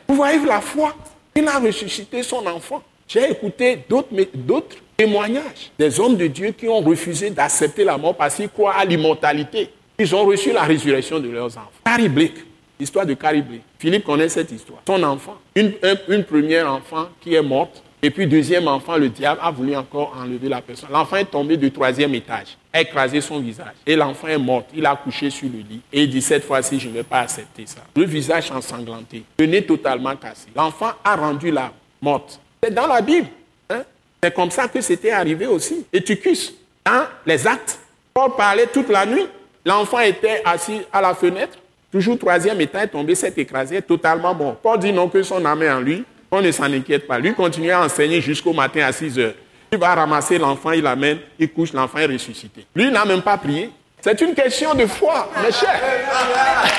Vous voyez la foi? Il a ressuscité son enfant. J'ai écouté d'autres témoignages des hommes de Dieu qui ont refusé d'accepter la mort parce qu'ils croient à l'immortalité. Ils ont reçu la résurrection de leurs enfants. Carrie Blake, l'histoire de Carrie Blake. Philippe connaît cette histoire. Son enfant, une première enfant qui est morte, et puis deuxième enfant, le diable a voulu encore enlever la personne. L'enfant est tombé du troisième étage, a écrasé son visage. Et l'enfant est mort. Il a couché sur le lit. Et il dit, cette fois-ci, je ne vais pas accepter ça. Le visage ensanglanté, le nez totalement cassé. L'enfant a rendu la morte. C'est dans la Bible. Hein. C'est comme ça que c'était arrivé aussi. Éticus, dans les actes, Paul parlait toute la nuit. L'enfant était assis à la fenêtre. Toujours troisième étage, tombé, s'est écrasé, totalement mort. Paul dit non que son âme est en lui. On ne s'en inquiète pas. Lui continue à enseigner jusqu'au matin à 6 heures. Il va ramasser l'enfant, il l'amène, il couche, l'enfant est ressuscité. Lui n'a même pas prié. C'est une question de foi, mes chers.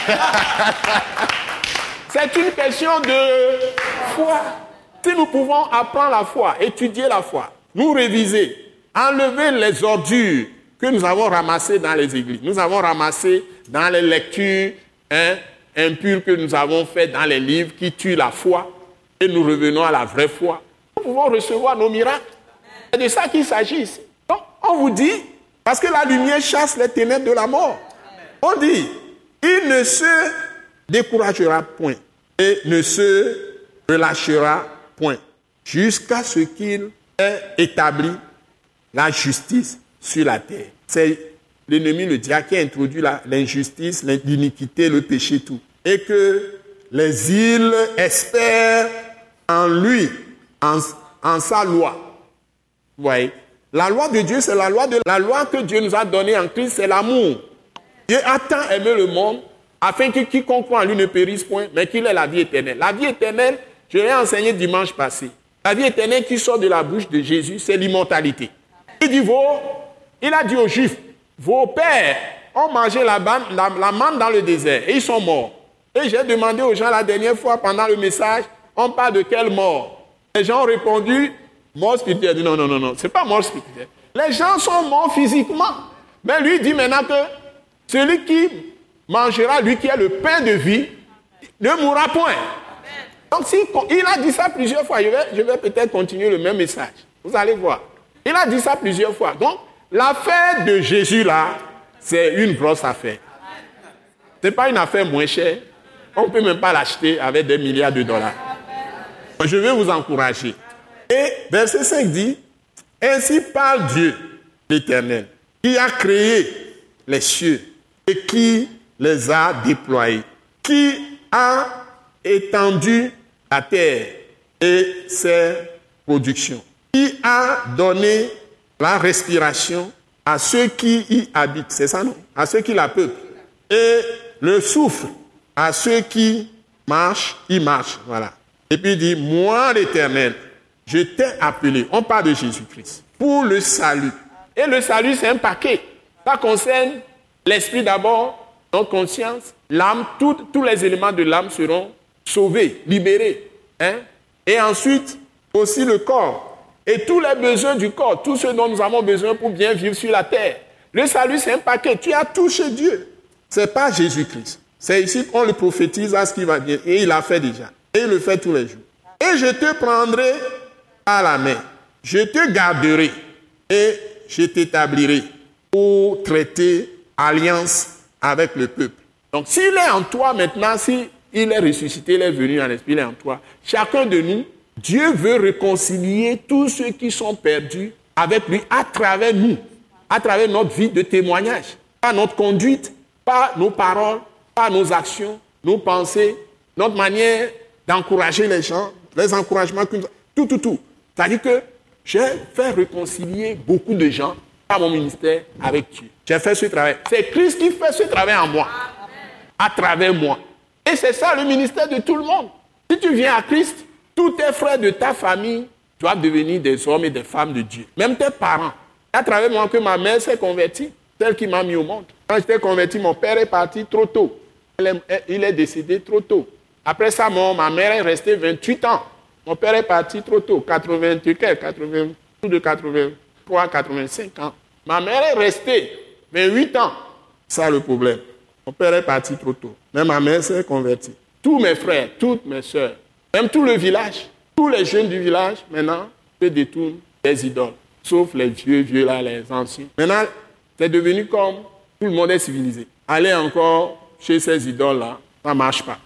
[LAUGHS] C'est une question de foi. Si nous pouvons apprendre la foi, étudier la foi, nous réviser, enlever les ordures que nous avons ramassées dans les églises, nous avons ramassé dans les lectures hein, impures que nous avons faites dans les livres qui tuent la foi, et nous revenons à la vraie foi, nous pouvons recevoir nos miracles. C'est de ça qu'il s'agit ici. Donc, on vous dit, parce que la lumière chasse les ténèbres de la mort. On dit, il ne se découragera point et ne se relâchera point jusqu'à ce qu'il ait établi la justice sur la terre. C'est l'ennemi, le diable, qui a introduit l'injustice, l'iniquité, le péché, tout. Et que les îles espèrent en lui, en, sa loi. Vous voyez? La loi de Dieu, c'est la loi de la loi que Dieu nous a donnée en Christ, c'est l'amour. Dieu a tant aimé le monde afin que quiconque croit en lui ne périsse point, mais qu'il ait la vie éternelle. La vie éternelle, je l'ai enseigné dimanche passé. La vie éternelle qui sort de la bouche de Jésus, c'est l'immortalité. Il dit, il a dit aux Juifs, vos pères ont mangé la, la, la manne dans le désert et ils sont morts. Et j'ai demandé aux gens la dernière fois pendant le message, on parle de quelle mort? Les gens ont répondu, mort spirituelle. Non, non, non, non, c'est pas mort spirituelle. Les gens sont morts physiquement. Mais lui dit maintenant que celui qui mangera, lui qui est le pain de vie, ne mourra point. Donc, si, il a dit ça plusieurs fois. Je vais, je vais peut-être continuer le même message. Vous allez voir. Il a dit ça plusieurs fois. Donc, l'affaire de Jésus là, c'est une grosse affaire. Ce n'est pas une affaire moins chère. On ne peut même pas l'acheter avec des milliards de dollars. Je vais vous encourager. Et verset 5 dit, Ainsi parle Dieu, l'Éternel, qui a créé les cieux et qui les a déployés, qui a étendu la terre et ses productions, qui a donné la respiration à ceux qui y habitent, c'est ça non? À ceux qui la peuplent. Et le souffle à ceux qui marchent, y marchent. Voilà. Et puis il dit, moi l'Éternel, je t'ai appelé, on parle de Jésus-Christ, pour le salut. Et le salut, c'est un paquet. Ça concerne l'esprit d'abord, notre conscience, l'âme, tous les éléments de l'âme seront sauvés, libérés. Hein? Et ensuite, aussi le corps. Et tous les besoins du corps, tout ce dont nous avons besoin pour bien vivre sur la terre. Le salut, c'est un paquet. Tu as tout chez Dieu. Ce n'est pas Jésus-Christ. C'est ici qu'on le prophétise à ce qui va bien. Et il l'a fait déjà. Et le fait tous les jours. Et je te prendrai à la main. Je te garderai et je t'établirai pour traiter alliance avec le peuple. Donc s'il est en toi maintenant, s'il est ressuscité, il est venu en esprit, il est en toi, chacun de nous, Dieu veut réconcilier tous ceux qui sont perdus avec lui à travers nous, à travers notre vie de témoignage, par notre conduite, par nos paroles, par nos actions, nos pensées, notre manière d'encourager les gens, les encouragements. Tout, tout, tout. C'est-à-dire que j'ai fait réconcilier beaucoup de gens par mon ministère avec Dieu. J'ai fait ce travail. C'est Christ qui fait ce travail en moi, à travers moi. Et c'est ça le ministère de tout le monde. Si tu viens à Christ, tous tes frères de ta famille doivent devenir des hommes et des femmes de Dieu. Même tes parents. À travers moi que ma mère s'est convertie, celle qui m'a mis au monde. Quand j'étais converti, mon père est parti trop tôt. Il est décédé trop tôt. Après sa mort, ma mère est restée 28 ans. Mon père est parti trop tôt, 80, 80, plus de 83, 85 ans. Ma mère est restée 28 ans. Ça le problème. Mon père est parti trop tôt. Mais ma mère s'est convertie. Tous mes frères, toutes mes soeurs, même tout le village, tous les jeunes du village, maintenant, se détournent des idoles. Sauf les vieux, vieux là, les anciens. Maintenant, c'est devenu comme tout le monde est civilisé. Aller encore chez ces idoles-là, ça ne marche pas.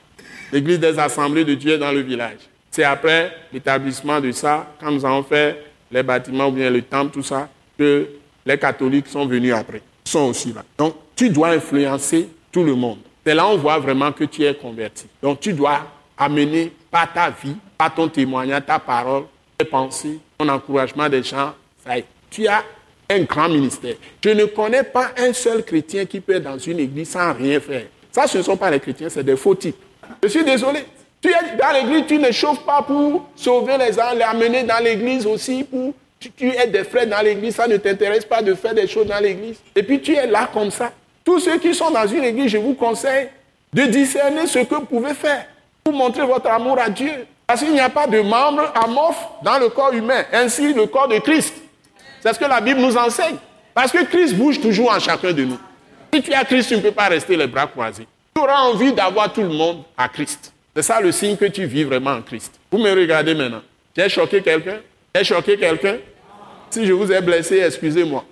L'église des assemblées de Dieu dans le village. C'est après l'établissement de ça, quand nous avons fait les bâtiments ou bien le temple, tout ça, que les catholiques sont venus après, sont aussi là. Donc, tu dois influencer tout le monde. C'est là on voit vraiment que tu es converti. Donc, tu dois amener par ta vie, par ton témoignage, ta parole, tes pensées, ton encouragement des gens. Ça Tu as un grand ministère. Je ne connais pas un seul chrétien qui peut être dans une église sans rien faire. Ça, ce ne sont pas les chrétiens, c'est des faux types. Je suis désolé. Tu es dans l'église, tu ne chauffes pas pour sauver les gens, les amener dans l'église aussi, pour tu, es des frères dans l'église, ça ne t'intéresse pas de faire des choses dans l'église. Et puis tu es là comme ça. Tous ceux qui sont dans une église, je vous conseille de discerner ce que vous pouvez faire pour montrer votre amour à Dieu. Parce qu'il n'y a pas de membre amorphe dans le corps humain, ainsi le corps de Christ. C'est ce que la Bible nous enseigne. Parce que Christ bouge toujours en chacun de nous. Si tu as Christ, tu ne peux pas rester les bras croisés. Tu auras envie d'avoir tout le monde à Christ. C'est ça le signe que tu vis vraiment en Christ. Vous me regardez maintenant. J'ai choqué quelqu'un? J'ai choqué quelqu'un? Si je vous ai blessé, excusez-moi.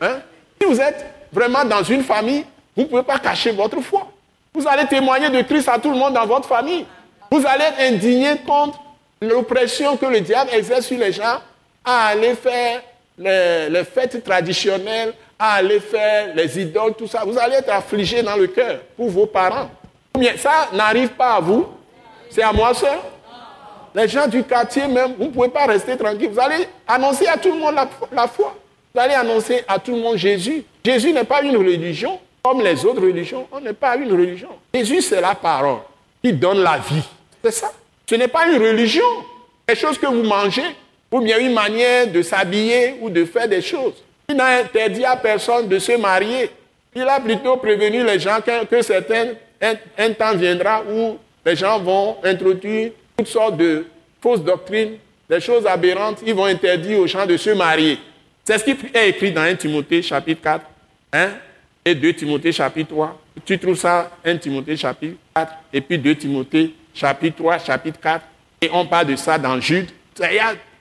Hein? Si vous êtes vraiment dans une famille, vous ne pouvez pas cacher votre foi. Vous allez témoigner de Christ à tout le monde dans votre famille. Vous allez être indigné contre l'oppression que le diable exerce sur les gens à aller faire les, les, fêtes traditionnelles, aller faire les idoles, tout ça. Vous allez être affligé dans le cœur pour vos parents. Ça n'arrive pas à vous. C'est à moi seul. Les gens du quartier même, vous ne pouvez pas rester tranquille. Vous allez annoncer à tout le monde la, foi. Vous allez annoncer à tout le monde Jésus. Jésus n'est pas une religion comme les autres religions. On n'est pas une religion. Jésus, c'est la parole qui donne la vie. C'est ça. Ce n'est pas une religion. Quelque chose que vous mangez, ou bien une manière de s'habiller ou de faire des choses. Il n'a interdit à personne de se marier. Il a plutôt prévenu les gens que, que certains un, temps viendra où les gens vont introduire toutes sortes de fausses doctrines, des choses aberrantes. Ils vont interdire aux gens de se marier. C'est ce qui est écrit dans 1 Timothée chapitre 4 hein, et 2 Timothée chapitre 3. Tu trouves ça 1 Timothée chapitre 4 et puis 2 Timothée chapitre 3, chapitre 4. Et on parle de ça dans Jude.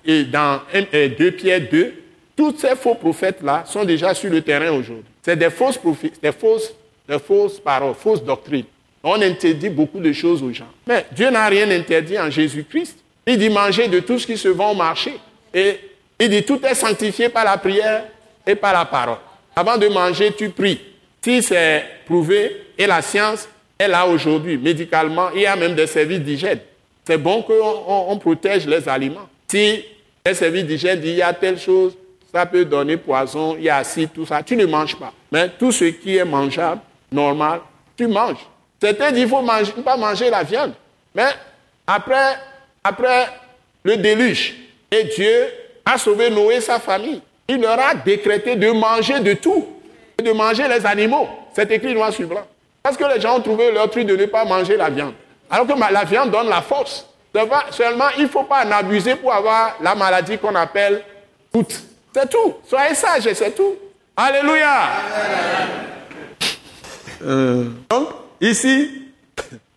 Et dans 2 Pierre 2, tous ces faux prophètes-là sont déjà sur le terrain aujourd'hui. C'est des fausses, des fausses des fausses paroles, fausses doctrines. On interdit beaucoup de choses aux gens. Mais Dieu n'a rien interdit en Jésus-Christ. Il dit manger de tout ce qui se vend au marché. Et il dit tout est sanctifié par la prière et par la parole. Avant de manger, tu pries. Si c'est prouvé, et la science est là aujourd'hui, médicalement, il y a même des services d'hygiène. c'est bon qu'on on, protège les aliments. Si un service d'hygiène dit il y a telle chose, ça peut donner poison, il y a acide, tout ça, tu ne manges pas. Mais tout ce qui est mangeable, normal, tu manges. Certains disent qu'il faut pas manger la viande. Mais après, après le déluge, et Dieu a sauvé Noé et sa famille, il leur a décrété de manger de tout, de manger les animaux. C'est écrit noir sur blanc. Parce que les gens ont trouvé leur truc de ne pas manger la viande. Alors que la viande donne la force. Seulement, il ne faut pas en abuser pour avoir la maladie qu'on appelle toute. C'est tout. Soyez sages c'est tout. Alléluia. Euh, donc, ici,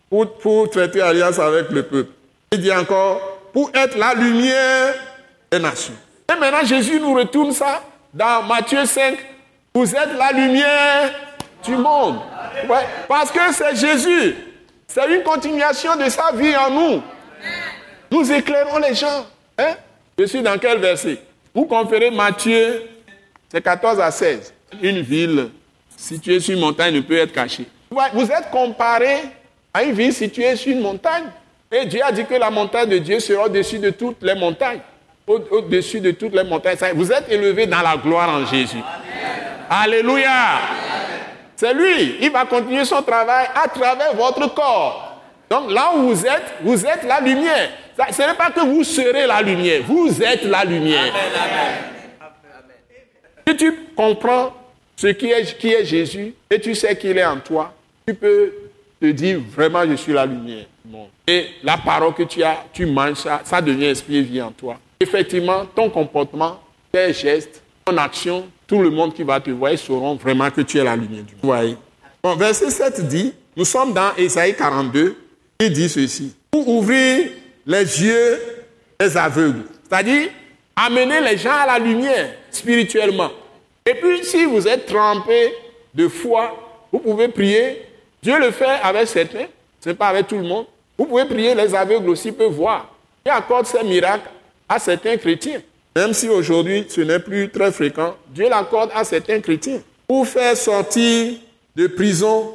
pour, pour traiter alliance avec le peuple, il dit encore, pour être la lumière des nations. Et maintenant, Jésus nous retourne ça dans Matthieu 5. Vous êtes la lumière du monde. Ouais, parce que c'est Jésus. C'est une continuation de sa vie en nous. Nous éclairons les gens. Hein? Je suis dans quel verset? Vous conférez Matthieu, c'est 14 à 16. Une ville située sur une montagne ne peut être cachée. Vous êtes comparé à une ville située sur une montagne. Et Dieu a dit que la montagne de Dieu sera au-dessus de toutes les montagnes. Au-dessus de toutes les montagnes. Vous êtes élevés dans la gloire en Jésus. Alléluia. C'est lui. Il va continuer son travail à travers votre corps. Donc là où vous êtes, vous êtes la lumière. Ce n'est pas que vous serez la lumière, vous êtes la lumière. Si tu comprends ce qui est, qui est Jésus et tu sais qu'il est en toi, tu peux te dire vraiment je suis la lumière Et la parole que tu as, tu manges ça, ça devient esprit et vie en toi. Effectivement, ton comportement, tes gestes, ton action, tout le monde qui va te voir, sauront vraiment que tu es la lumière du monde. Bon, verset 7 dit, nous sommes dans Ésaïe 42, il dit ceci. Pour ouvrir les yeux des aveugles. C'est-à-dire, amener les gens à la lumière spirituellement. Et puis, si vous êtes trempé de foi, vous pouvez prier. Dieu le fait avec certains, ce n'est pas avec tout le monde. Vous pouvez prier, les aveugles aussi peuvent voir. Il accorde ces miracles à certains chrétiens. Même si aujourd'hui ce n'est plus très fréquent, Dieu l'accorde à certains chrétiens pour faire sortir de prison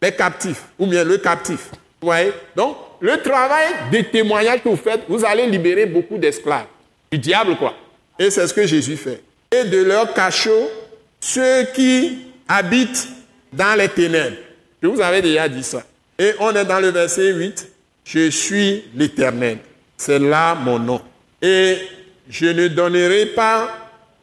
les captifs, ou bien le captif. Vous voyez? Donc, le travail de témoignage que vous faites, vous allez libérer beaucoup d'esclaves. Du diable, quoi. Et c'est ce que Jésus fait. Et de leur cachot, ceux qui habitent dans les ténèbres. Je vous avais déjà dit ça. Et on est dans le verset 8. Je suis l'Éternel. C'est là mon nom. Et je ne donnerai pas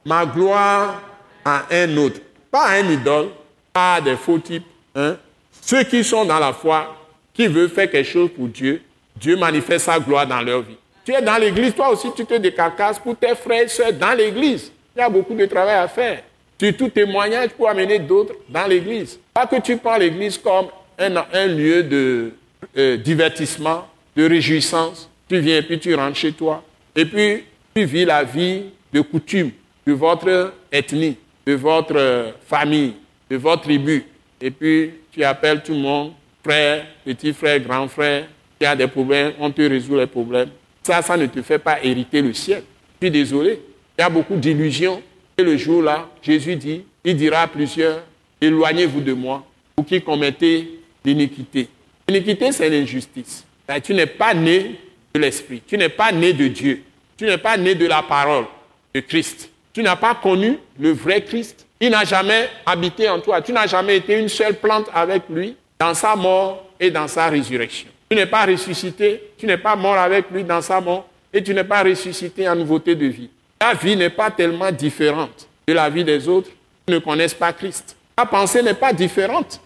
ma gloire à un autre. Pas à un idole, pas à des faux types. Hein. Ceux qui sont dans la foi, qui veulent faire quelque chose pour Dieu, Dieu manifeste sa gloire dans leur vie. Tu es dans l'église, toi aussi tu te décarcasses pour tes frères et soeurs dans l'église. Il y a beaucoup de travail à faire. Tu tout témoignage pour amener d'autres dans l'église. Pas que tu prends l'église comme un, lieu de euh, divertissement, de réjouissance. Tu viens et puis tu rentres chez toi. Et puis tu vis la vie de coutume de votre ethnie, de votre famille, de votre tribu. Et puis tu appelles tout le monde, frère, petit frère, grand frère, il y a des problèmes, on te résout les problèmes. Ça, ça ne te fait pas hériter le ciel. Je suis désolé. Il y a beaucoup d'illusions. Et le jour-là, Jésus dit, il dira à plusieurs, éloignez-vous de moi, vous qui commettez l'iniquité. L'iniquité, c'est l'injustice. Tu n'es pas né de l'Esprit. Tu n'es pas né de Dieu. Tu n'es pas né de la parole de Christ. Tu n'as pas connu le vrai Christ. Il n'a jamais habité en toi. Tu n'as jamais été une seule plante avec lui dans sa mort et dans sa résurrection. Tu n'es pas ressuscité, tu n'es pas mort avec lui dans sa mort et tu n'es pas ressuscité en nouveauté de vie. Ta vie n'est pas tellement différente de la vie des autres qui ne connaissent pas Christ. Ta pensée n'est pas différente.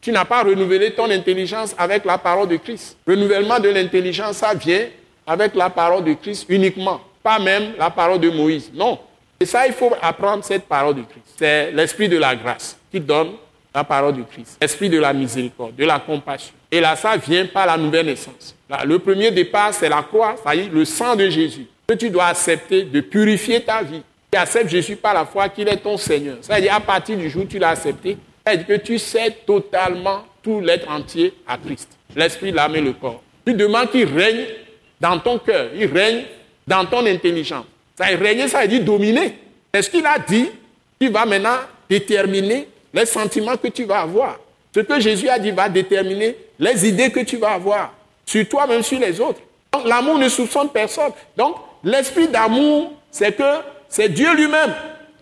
Tu n'as pas renouvelé ton intelligence avec la parole de Christ. Renouvellement de l'intelligence, ça vient avec la parole de Christ uniquement, pas même la parole de Moïse. Non. Et ça, il faut apprendre cette parole de Christ. C'est l'esprit de la grâce qui donne la parole de Christ. L'esprit de la miséricorde, de la compassion. Et là, ça vient par la nouvelle naissance. le premier départ, c'est la croix, est, le sang de Jésus, que tu dois accepter de purifier ta vie. Tu acceptes Jésus par la foi qu'il est ton Seigneur. Ça veut dire, à partir du jour où tu l'as accepté, dire que tu cèdes totalement tout l'être entier à Christ. L'esprit, l'âme et le corps. Tu demandes qu'il règne dans ton cœur, il règne dans ton intelligence. Ça régner, ça veut dire dominer. C'est ce qu'il a dit qui va maintenant déterminer les sentiments que tu vas avoir. Ce que Jésus a dit va déterminer les idées que tu vas avoir. sur toi-même, sur les autres. L'amour ne soupçonne personne. Donc l'esprit d'amour, c'est que c'est Dieu lui-même,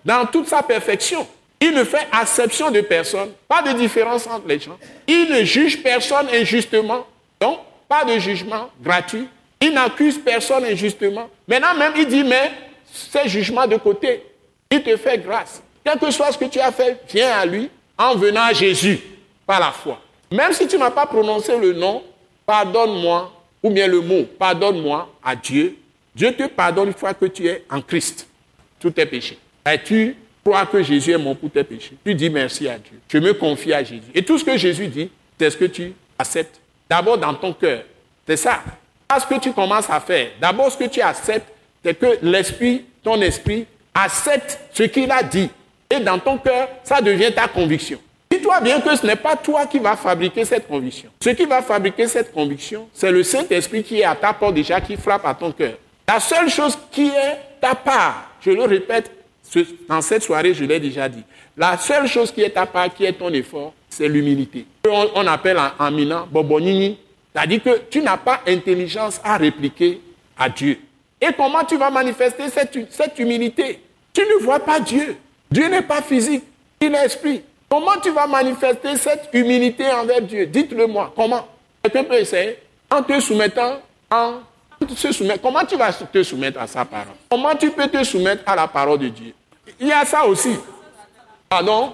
dans toute sa perfection. Il ne fait acception de personne, pas de différence entre les gens. Il ne juge personne injustement. Donc, pas de jugement gratuit. Il n'accuse personne injustement. Maintenant même, il dit, mais ces jugements de côté, il te fait grâce. Quel que soit ce que tu as fait, viens à lui en venant à Jésus par la foi. Même si tu n'as pas prononcé le nom, pardonne-moi, ou bien le mot, pardonne-moi à Dieu. Dieu te pardonne une fois que tu es en Christ. Tous tes péchés. Et tu crois que Jésus est mort pour tes péchés. Tu dis merci à Dieu. Je me confie à Jésus. Et tout ce que Jésus dit, c'est ce que tu acceptes. D'abord dans ton cœur. C'est ça. Pas ce que tu commences à faire. D'abord, ce que tu acceptes, c'est que l'esprit, ton esprit, accepte ce qu'il a dit. Et dans ton cœur, ça devient ta conviction. Dis-toi bien que ce n'est pas toi qui vas fabriquer cette conviction. Ce qui va fabriquer cette conviction, c'est le Saint-Esprit qui est à ta porte déjà, qui frappe à ton cœur. La seule chose qui est ta part, je le répète, dans cette soirée, je l'ai déjà dit, la seule chose qui est ta part, qui est ton effort, c'est l'humilité. On, appelle en, en Bobonini, c'est-à-dire que tu n'as pas intelligence à répliquer à Dieu. Et comment tu vas manifester cette humilité? Tu ne vois pas Dieu. Dieu n'est pas physique, il est esprit. Comment tu vas manifester cette humilité envers Dieu? Dites-le moi. Comment? Quelqu'un peut essayer En te soumettant, en se. Comment tu vas te soumettre à sa parole? Comment tu peux te soumettre à la parole de Dieu? Il y a ça aussi. Pardon?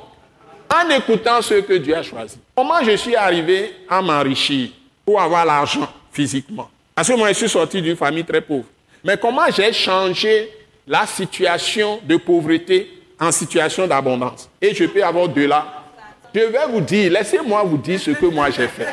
En écoutant ce que Dieu a choisi. Comment je suis arrivé à m'enrichir pour avoir l'argent physiquement? Parce que moi, je suis sorti d'une famille très pauvre. Mais comment j'ai changé la situation de pauvreté en situation d'abondance Et je peux avoir de là. Je vais vous dire, laissez-moi vous dire ce que moi j'ai fait.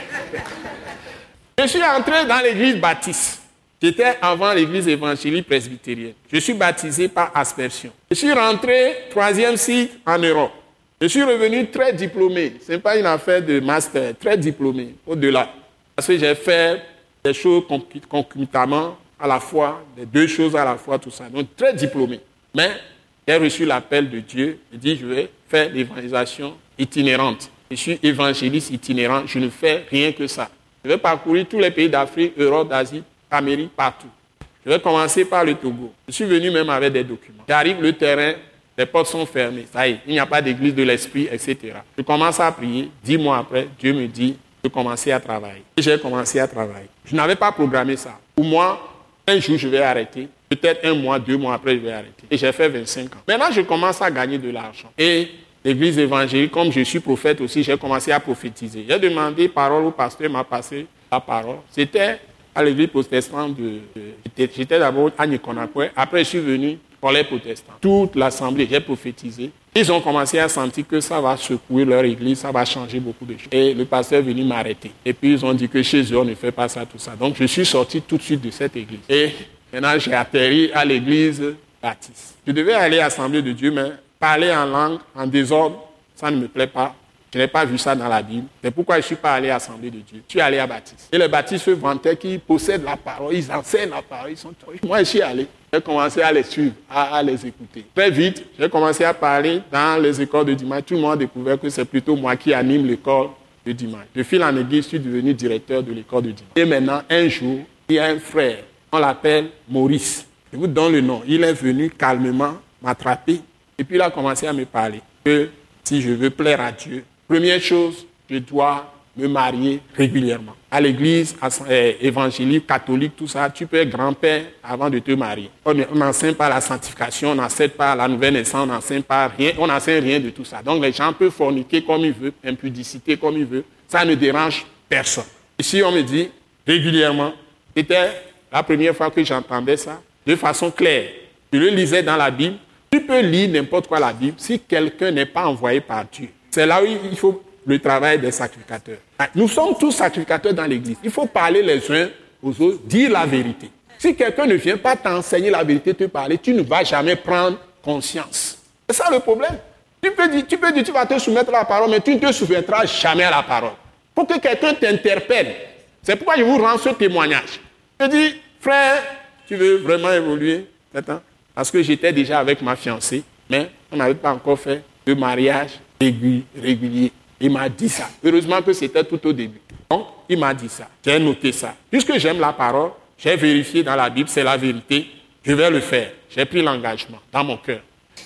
Je suis entré dans l'église baptiste. J'étais avant l'église évangélique presbytérienne. Je suis baptisé par aspersion. Je suis rentré troisième cycle en Europe. Je suis revenu très diplômé. Ce n'est pas une affaire de master, très diplômé, au-delà. Parce que j'ai fait des choses concomitamment à la fois, les deux choses à la fois, tout ça. Donc très diplômé. Mais j'ai reçu l'appel de Dieu. Il dit, je vais faire l'évangélisation itinérante. Je suis évangéliste itinérant. Je ne fais rien que ça. Je vais parcourir tous les pays d'Afrique, Europe, d'Asie, Amérique, partout. Je vais commencer par le Togo. Je suis venu même avec des documents. J'arrive, le terrain, les portes sont fermées. Ça y est, il n'y a pas d'église de l'esprit, etc. Je commence à prier. Dix mois après, Dieu me dit de commencer à travailler. J'ai commencé à travailler. Je n'avais pas programmé ça. Pour moi, un jour, je vais arrêter. Peut-être un mois, deux mois après, je vais arrêter. Et j'ai fait 25 ans. Maintenant, je commence à gagner de l'argent. Et l'église évangélique, comme je suis prophète aussi, j'ai commencé à prophétiser. J'ai demandé parole au pasteur, m'a passé la parole. C'était à l'église protestante de. J'étais d'abord à Nikonakwe. Après, je suis venu pour les protestants. Toute l'assemblée, j'ai prophétisé. Ils ont commencé à sentir que ça va secouer leur église, ça va changer beaucoup de choses. Et le pasteur est venu m'arrêter. Et puis ils ont dit que chez eux, on ne fait pas ça, tout ça. Donc je suis sorti tout de suite de cette église. Et maintenant, j'ai atterri à l'église baptiste. Je devais aller à l'Assemblée de Dieu, mais parler en langue, en désordre, ça ne me plaît pas. Je n'ai pas vu ça dans la Bible. C'est pourquoi je ne suis pas allé à l'Assemblée de Dieu. Je suis allé à Baptiste. Et les baptistes se vantaient qu'ils possèdent la parole, ils enseignent la parole. Ils sont... Moi, je suis allé. J'ai commencé à les suivre, à, les écouter. Très vite, j'ai commencé à parler dans les écoles de dimanche. Tout le monde a découvert que c'est plutôt moi qui anime l'école de dimanche. De fil en aiguille, je suis devenu directeur de l'école de dimanche. Et maintenant, un jour, il y a un frère, on l'appelle Maurice. Je vous donne le nom. Il est venu calmement m'attraper et puis il a commencé à me parler que si je veux plaire à Dieu, première chose, je dois me marier régulièrement. À l'église euh, évangélique, catholique, tout ça, tu peux être grand-père avant de te marier. On n'enseigne pas la sanctification, on n'enseigne pas la nouvelle naissance, on n'enseigne pas rien, on n'enseigne rien de tout ça. Donc les gens peuvent forniquer comme ils veulent, impudicité comme ils veulent. Ça ne dérange personne. Ici, on me dit régulièrement, c'était la première fois que j'entendais ça, de façon claire. Je le lisais dans la Bible. Tu peux lire n'importe quoi la Bible si quelqu'un n'est pas envoyé par Dieu. C'est là où il faut le travail des sacrificateurs. Ah, nous sommes tous sacrificateurs dans l'Église. Il faut parler les uns aux autres, dire la vérité. Si quelqu'un ne vient pas t'enseigner la vérité, te parler, tu ne vas jamais prendre conscience. C'est ça le problème. Tu peux, dire, tu peux dire, tu vas te soumettre à la parole, mais tu ne te souviendras jamais à la parole. Pour que quelqu'un t'interpelle. C'est pourquoi je vous rends ce témoignage. Je dis, frère, tu veux vraiment évoluer Parce que j'étais déjà avec ma fiancée, mais on n'avait pas encore fait de mariage régulier. Il m'a dit ça. Heureusement que c'était tout au début. Donc, il m'a dit ça. J'ai noté ça. Puisque j'aime la parole, j'ai vérifié dans la Bible, c'est la vérité, je vais le faire. J'ai pris l'engagement dans mon cœur.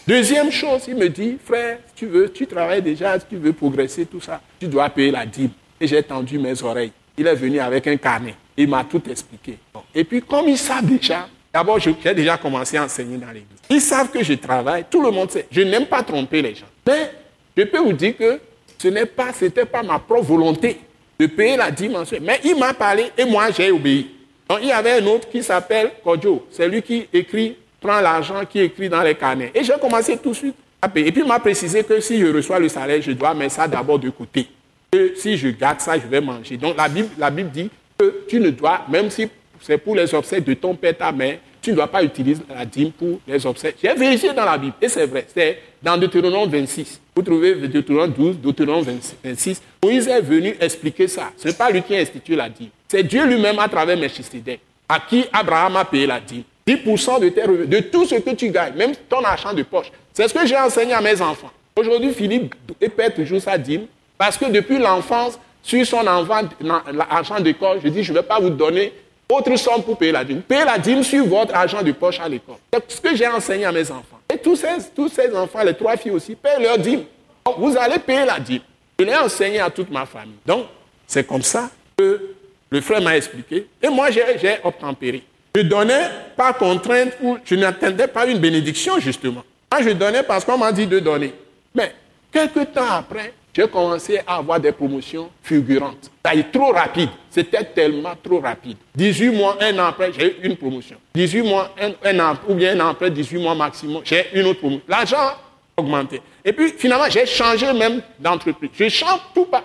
Deuxième chose, il me dit, frère, tu veux, tu travailles déjà, tu veux progresser, tout ça, tu dois payer la dîme. Et j'ai tendu mes oreilles. Il est venu avec un carnet. Il m'a tout expliqué. Et puis, comme ils savent déjà, d'abord, j'ai déjà commencé à enseigner dans l'église. Ils savent que je travaille, tout le monde sait. Je n'aime pas tromper les gens. Mais je peux vous dire que ce n'est pas, pas ma propre volonté de payer la mensuelle. Mais il m'a parlé et moi, j'ai obéi. Donc, il y avait un autre qui s'appelle Kodjo. C'est lui qui écrit prends l'argent qui écrit dans les carnets. Et j'ai commencé tout de suite à payer. Et puis il m'a précisé que si je reçois le salaire, je dois mettre ça d'abord de côté. Que si je garde ça, je vais manger. Donc la Bible, la Bible dit que tu ne dois, même si c'est pour les obsèques de ton père, ta mère, tu ne dois pas utiliser la dîme pour les obsèques. J'ai vérifié dans la Bible, et c'est vrai, c'est dans Deutéronome 26. Vous trouvez Deutéronome 12, Deutéronome 26. Moïse est venu expliquer ça. Ce n'est pas lui qui a institué la dîme. C'est Dieu lui-même à travers Melchisedec, à qui Abraham a payé la dîme. 10% de tes de tout ce que tu gagnes, même ton argent de poche. C'est ce que j'ai enseigné à mes enfants. Aujourd'hui, Philippe paie toujours sa dîme parce que depuis l'enfance, sur son argent d'école, je dis, je ne vais pas vous donner autre somme pour payer la dîme. Payez la dîme sur votre argent de poche à l'école. C'est ce que j'ai enseigné à mes enfants. Et tous ces, tous ces enfants, les trois filles aussi, payent leur dîme. Donc, vous allez payer la dîme. Je l'ai enseigné à toute ma famille. Donc, c'est comme ça que le frère m'a expliqué. Et moi, j'ai obtempéré. Je donnais par contrainte ou je n'attendais pas une bénédiction, justement. Moi, je donnais parce qu'on m'a dit de donner. Mais quelques temps après, j'ai commencé à avoir des promotions fulgurantes. Ça est trop rapide. C'était tellement trop rapide. 18 mois, un an après, j'ai eu une promotion. 18 mois, un, an, ou bien un an après, 18 mois maximum, j'ai une autre promotion. L'argent a augmenté. Et puis, finalement, j'ai changé même d'entreprise. Je change tout pas.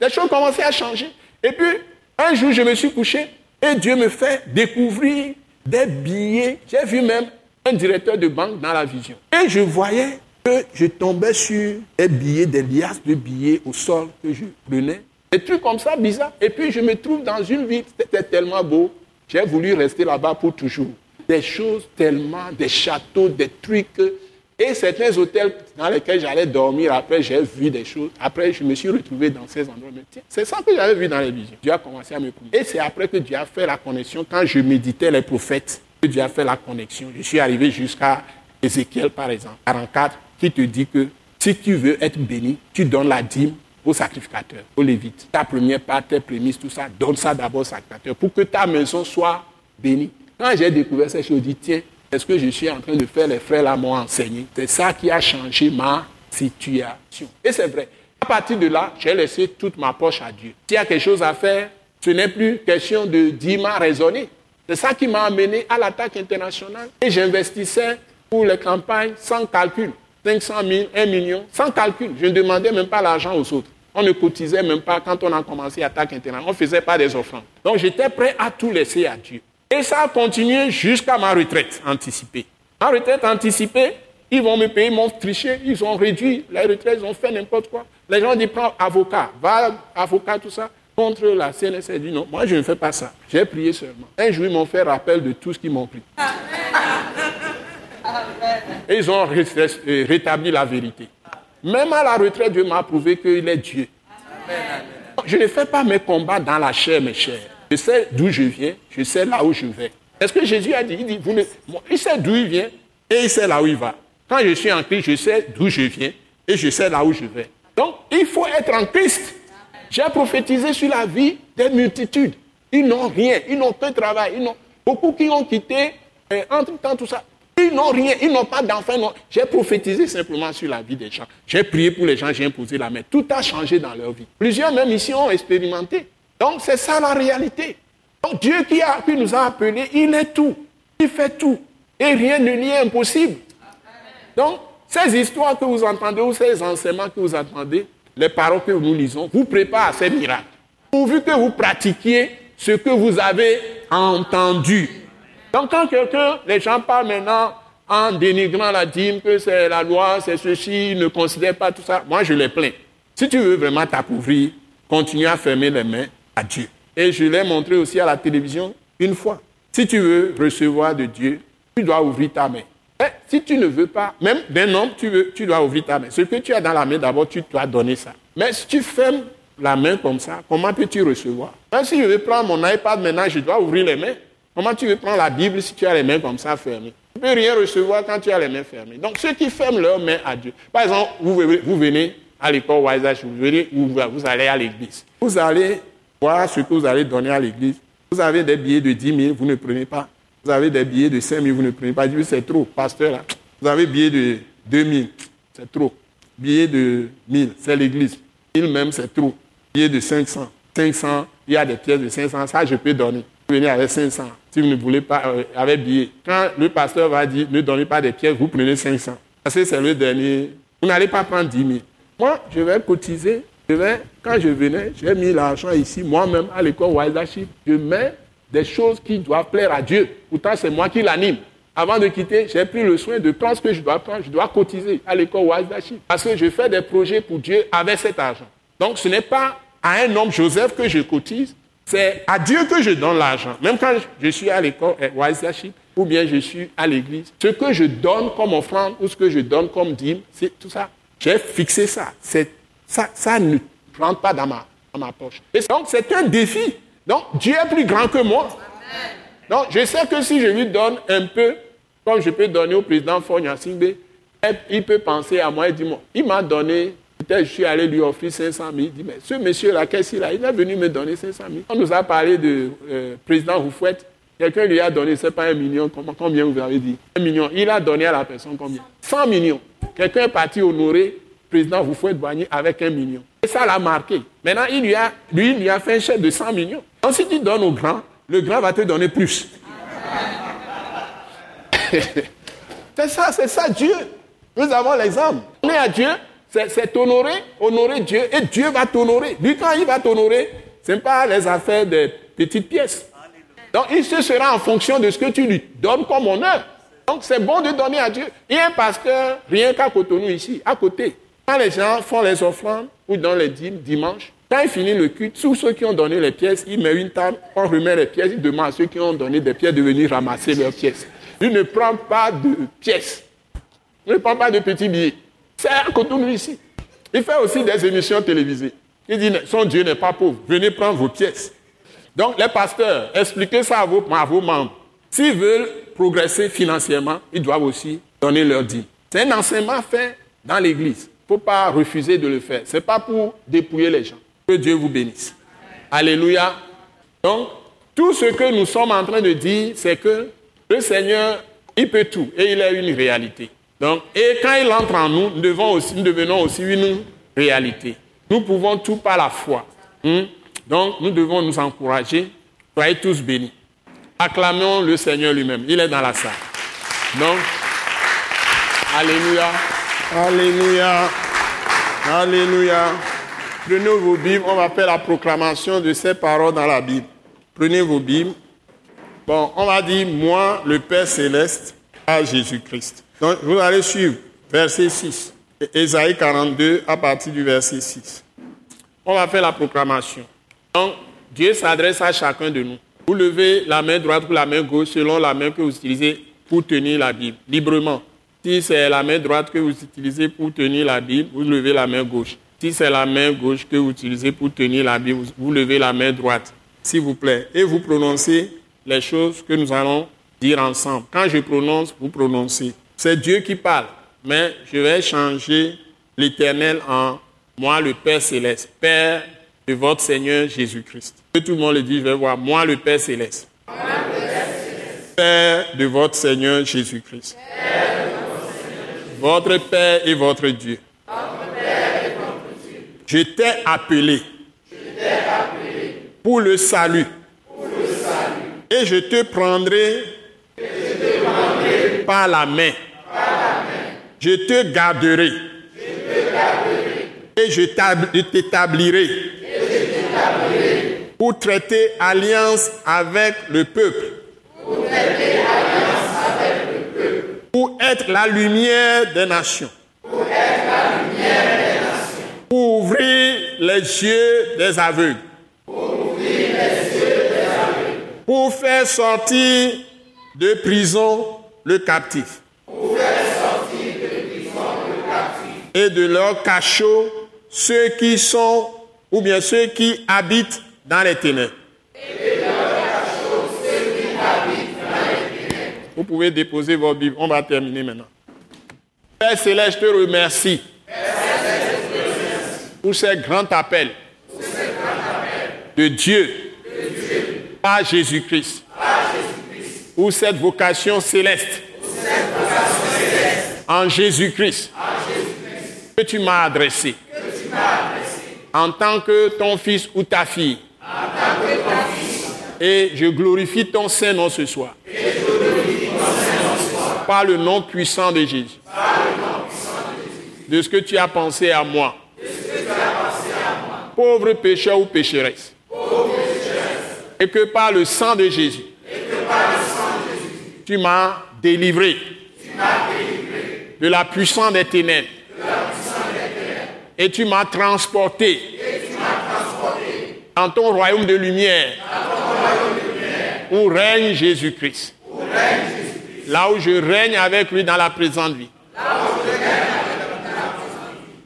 Les choses commençaient à changer. Et puis, un jour, je me suis couché et Dieu me fait découvrir des billets. J'ai vu même un directeur de banque dans la vision. Et je voyais que je tombais sur des billets, des liasses de billets au sol que je prenais. Des trucs comme ça, bizarre. Et puis je me trouve dans une ville, c'était tellement beau. J'ai voulu rester là-bas pour toujours. Des choses tellement, des châteaux, des trucs et certains hôtels dans lesquels j'allais dormir, après j'ai vu des choses. Après, je me suis retrouvé dans ces endroits. C'est ça que j'avais vu dans les visions. Dieu a commencé à me couper. Et c'est après que Dieu a fait la connexion. Quand je méditais les prophètes, que Dieu a fait la connexion. Je suis arrivé jusqu'à Ézéchiel, par exemple, 44, te dit que si tu veux être béni, tu donnes la dîme aux sacrificateurs, aux lévites. Ta première part, tes prémices, tout ça, donne ça d'abord aux sacrificateurs pour que ta maison soit bénie. Quand j'ai découvert ces choses, je dis, tiens, est-ce que je suis en train de faire les frères là m'ont enseigné? C'est ça qui a changé ma situation. Et c'est vrai. À partir de là, j'ai laissé toute ma poche à Dieu. S'il y a quelque chose à faire, ce n'est plus question de dire raisonner. C'est ça qui m'a amené à l'attaque internationale. Et j'investissais pour les campagnes sans calcul. 500 000, 1 million, sans calcul. Je ne demandais même pas l'argent aux autres. On ne cotisait même pas quand on a commencé l'attaque internationale. On ne faisait pas des offrandes. Donc j'étais prêt à tout laisser à Dieu. Et ça a continué jusqu'à ma retraite anticipée. Ma retraite anticipée, ils vont me payer, ils m'ont triché, ils ont réduit la retraite, ils ont fait n'importe quoi. Les gens disent, prends avocat, va avocat, tout ça, contre la CNSS. dit non, moi je ne fais pas ça. J'ai prié seulement. Un jour, ils m'ont fait rappel de tout ce qu'ils m'ont pris. Et ils ont rétabli la vérité. Même à la retraite, Dieu m'a prouvé qu'il est Dieu. Je ne fais pas mes combats dans la chair, mes chers. Je sais d'où je viens, je sais là où je vais. Est-ce que Jésus a dit, il dit, vous il sait d'où il vient et il sait là où il va. Quand je suis en Christ, je sais d'où je viens et je sais là où je vais. Donc, il faut être en Christ. J'ai prophétisé sur la vie des multitudes. Ils n'ont rien, ils n'ont pas de travail. Ils beaucoup qui ont quitté, euh, entre temps, tout ça. Ils n'ont rien, ils n'ont pas d'enfants. J'ai prophétisé simplement sur la vie des gens. J'ai prié pour les gens, j'ai imposé la main. Tout a changé dans leur vie. Plusieurs même ici ont expérimenté. Donc c'est ça la réalité. Donc Dieu qui, a, nous a appelés, il est tout. Il fait tout. Et rien ne lui est impossible. Donc, ces histoires que vous entendez ou ces enseignements que vous entendez, les paroles que nous lisons, vous préparent à ces miracles. Pourvu que vous pratiquiez ce que vous avez entendu. Donc, quand quelqu'un, les gens parlent maintenant en dénigrant la dîme, que c'est la loi, c'est ceci, ils ne considèrent pas tout ça, moi je les plains. Si tu veux vraiment t'appauvrir, continue à fermer les mains à Dieu. Et je l'ai montré aussi à la télévision une fois. Si tu veux recevoir de Dieu, tu dois ouvrir ta main. Et si tu ne veux pas, même d'un homme, tu, veux, tu dois ouvrir ta main. Ce que tu as dans la main, d'abord, tu dois donner ça. Mais si tu fermes la main comme ça, comment peux-tu recevoir? Même si je veux prendre mon iPad maintenant, je dois ouvrir les mains. Comment tu veux prendre la Bible si tu as les mains comme ça fermées? Tu ne peux rien recevoir quand tu as les mains fermées. Donc ceux qui ferment leurs mains à Dieu. Par exemple, vous, venez à l'école Wiseach, vous venez ou vous allez à l'église. Vous allez voir ce que vous allez donner à l'église. Vous avez des billets de 10 000, vous ne prenez pas. Vous avez des billets de 5 000, vous ne prenez pas. C'est trop, pasteur. Vous avez billets de 2 000, c'est trop. Billet de 1000, c'est l'église. 1000 même, c'est trop. Billet de 500. 500, il y a des pièces de 500, ça je peux donner. Venez avec 500. Si vous ne voulez pas, euh, avec billet. Quand le pasteur va dire ne donnez pas des pièces, vous prenez 500. Parce que c'est le dernier. Vous n'allez pas prendre 10 000. Moi, je vais cotiser. Je vais, quand je venais, j'ai mis l'argent ici, moi-même, à l'école Wild Je mets des choses qui doivent plaire à Dieu. Pourtant, c'est moi qui l'anime. Avant de quitter, j'ai pris le soin de prendre ce que je dois prendre. Je dois cotiser à l'école Wild Parce que je fais des projets pour Dieu avec cet argent. Donc, ce n'est pas à un homme, Joseph, que je cotise. C'est à Dieu que je donne l'argent. Même quand je suis à l'école Wise ou bien je suis à l'église, ce que je donne comme offrande ou ce que je donne comme dîme, c'est tout ça. J'ai fixé ça. Ça, ça ne rentre pas dans ma, dans ma poche. Et donc, c'est un défi. Donc, Dieu est plus grand que moi. Donc, je sais que si je lui donne un peu, comme je peux donner au président Fonya Singbe, il peut penser à moi et dire, il m'a donné, je suis allé lui offrir 500 000. Il dit, mais ce monsieur-là, qu'est-ce qu'il a? Il est venu me donner 500 000. On nous a parlé de euh, président Roufouet. Quelqu'un lui a donné, c'est pas un million, combien vous avez dit? Un million. Il a donné à la personne combien? 100 millions. Quelqu'un est parti honorer président Roufouet Boigny avec un million. Et ça l'a marqué. Maintenant, il lui a, lui, il lui a fait un chèque de 100 millions. Ensuite, il donne au grand, le grand va te donner plus. [LAUGHS] c'est ça, c'est ça Dieu. Nous avons l'exemple. On est à Dieu, c'est honorer, honorer Dieu, et Dieu va t'honorer. Lui, quand il va t'honorer, ce n'est pas les affaires des petites pièces. Donc, il se sera en fonction de ce que tu lui donnes comme honneur. Donc, c'est bon de donner à Dieu. Il y a un pasteur, rien qu'à Cotonou ici, à côté. Quand les gens font les offrandes ou dans les dîmes dimanche, quand il finit le culte, tous ceux qui ont donné les pièces, il met une table, on remet les pièces, il demande à ceux qui ont donné des pièces de venir ramasser leurs pièces. Il ne prend pas de pièces. Il ne prend pas de petits billets. C'est à côté de ici. Il fait aussi des émissions télévisées. Il dit, son Dieu n'est pas pauvre. Venez prendre vos pièces. Donc, les pasteurs, expliquez ça à vos, à vos membres. S'ils veulent progresser financièrement, ils doivent aussi donner leur dîme. C'est un enseignement fait dans l'Église. Il ne faut pas refuser de le faire. Ce n'est pas pour dépouiller les gens. Que Dieu vous bénisse. Alléluia. Donc, tout ce que nous sommes en train de dire, c'est que le Seigneur, il peut tout et il est une réalité. Donc, et quand il entre en nous, nous, devenons aussi une réalité. Nous pouvons tout par la foi. Hmm? Donc, nous devons nous encourager. Soyez tous bénis. Acclamons le Seigneur lui-même. Il est dans la salle. Donc, Alléluia. Alléluia. Alléluia. Prenez vos Bibles, on va faire la proclamation de ces paroles dans la Bible. Prenez vos Bibles. Bon, on va dire moi, le Père céleste, à Jésus-Christ. Donc, vous allez suivre verset 6. Ésaïe 42 à partir du verset 6. On va faire la proclamation. Donc, Dieu s'adresse à chacun de nous. Vous levez la main droite ou la main gauche selon la main que vous utilisez pour tenir la Bible, librement. Si c'est la main droite que vous utilisez pour tenir la Bible, vous levez la main gauche. Si c'est la main gauche que vous utilisez pour tenir la Bible, vous levez la main droite, s'il vous plaît. Et vous prononcez les choses que nous allons dire ensemble. Quand je prononce, vous prononcez. C'est Dieu qui parle, mais je vais changer l'éternel en moi, le Père céleste, Père de votre Seigneur Jésus-Christ. Que tout le monde le dit, je vais voir, moi, le Père céleste. Père de votre Seigneur Jésus-Christ. Votre Père et votre Dieu. Je t'ai appelé, pour, le salut. Et je te prendrai, par, la main. Je te garderai. Et je t'établirai pour traiter alliance avec le peuple. Pour être la lumière des nations. Pour ouvrir les yeux des aveugles. Pour faire sortir de prison le captif. Et de leur cachot ceux qui sont ou bien ceux qui habitent dans les ténèbres. Vous pouvez déposer vos Bibles. On va terminer maintenant. Père Céleste, je te remercie pour ce grand appel de Dieu par Jésus-Christ. Pour cette vocation céleste en Jésus-Christ que tu m'as adressé en tant que ton fils ou ta fille. Et je glorifie ton Saint-Nom ce soir. Par le nom puissant de Jésus. De ce que tu as pensé à moi. Pauvre pécheur ou pécheresse. Et que par le sang de Jésus, tu m'as délivré de la puissance des ténèbres. Et tu m'as transporté dans ton royaume de lumière où règne Jésus-Christ. Là où je règne avec lui dans la présente vie.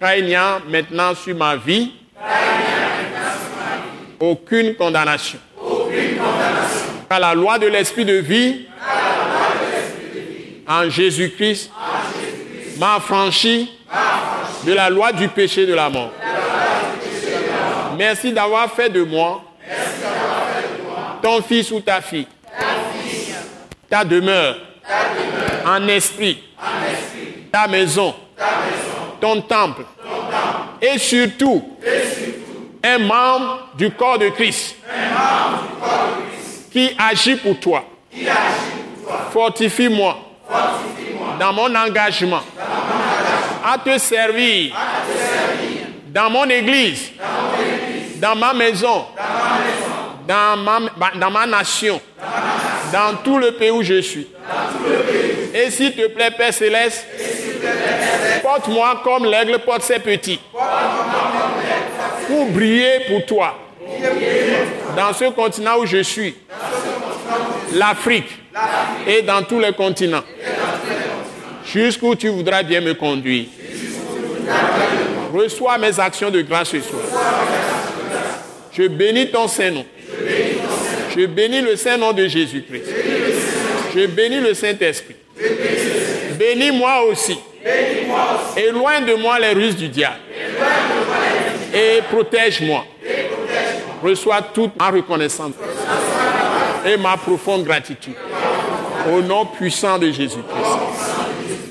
Car maintenant sur ma vie aucune condamnation. Car la loi de l'esprit de vie en Jésus-Christ m'a affranchi de la loi du péché de la mort. Merci d'avoir fait de moi ton fils ou ta fille, ta demeure, en esprit, ta maison, ton temple, et surtout un membre du corps de Christ qui agit pour toi. Fortifie-moi dans mon engagement à te servir dans mon église, dans ma maison, dans ma, dans ma nation, dans tout le pays où je suis. Et s'il te plaît, Père Céleste, porte-moi comme l'aigle porte ses petits. Pour briller pour toi. Dans ce continent où je suis. L'Afrique. Et dans tous les continents. Jusqu'où tu voudras bien me conduire. Reçois mes actions de grâce ce soir. Je bénis ton Saint-Nom. Je bénis le Saint-Nom de Jésus-Christ. Je bénis le Saint-Esprit. Bénis-moi aussi. Éloigne de moi les ruses du diable. Et protège-moi. Reçois toute ma reconnaissance et ma profonde gratitude. Au nom puissant de Jésus-Christ.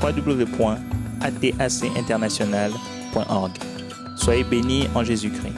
www.atacinternational.org. Soyez bénis en Jésus-Christ.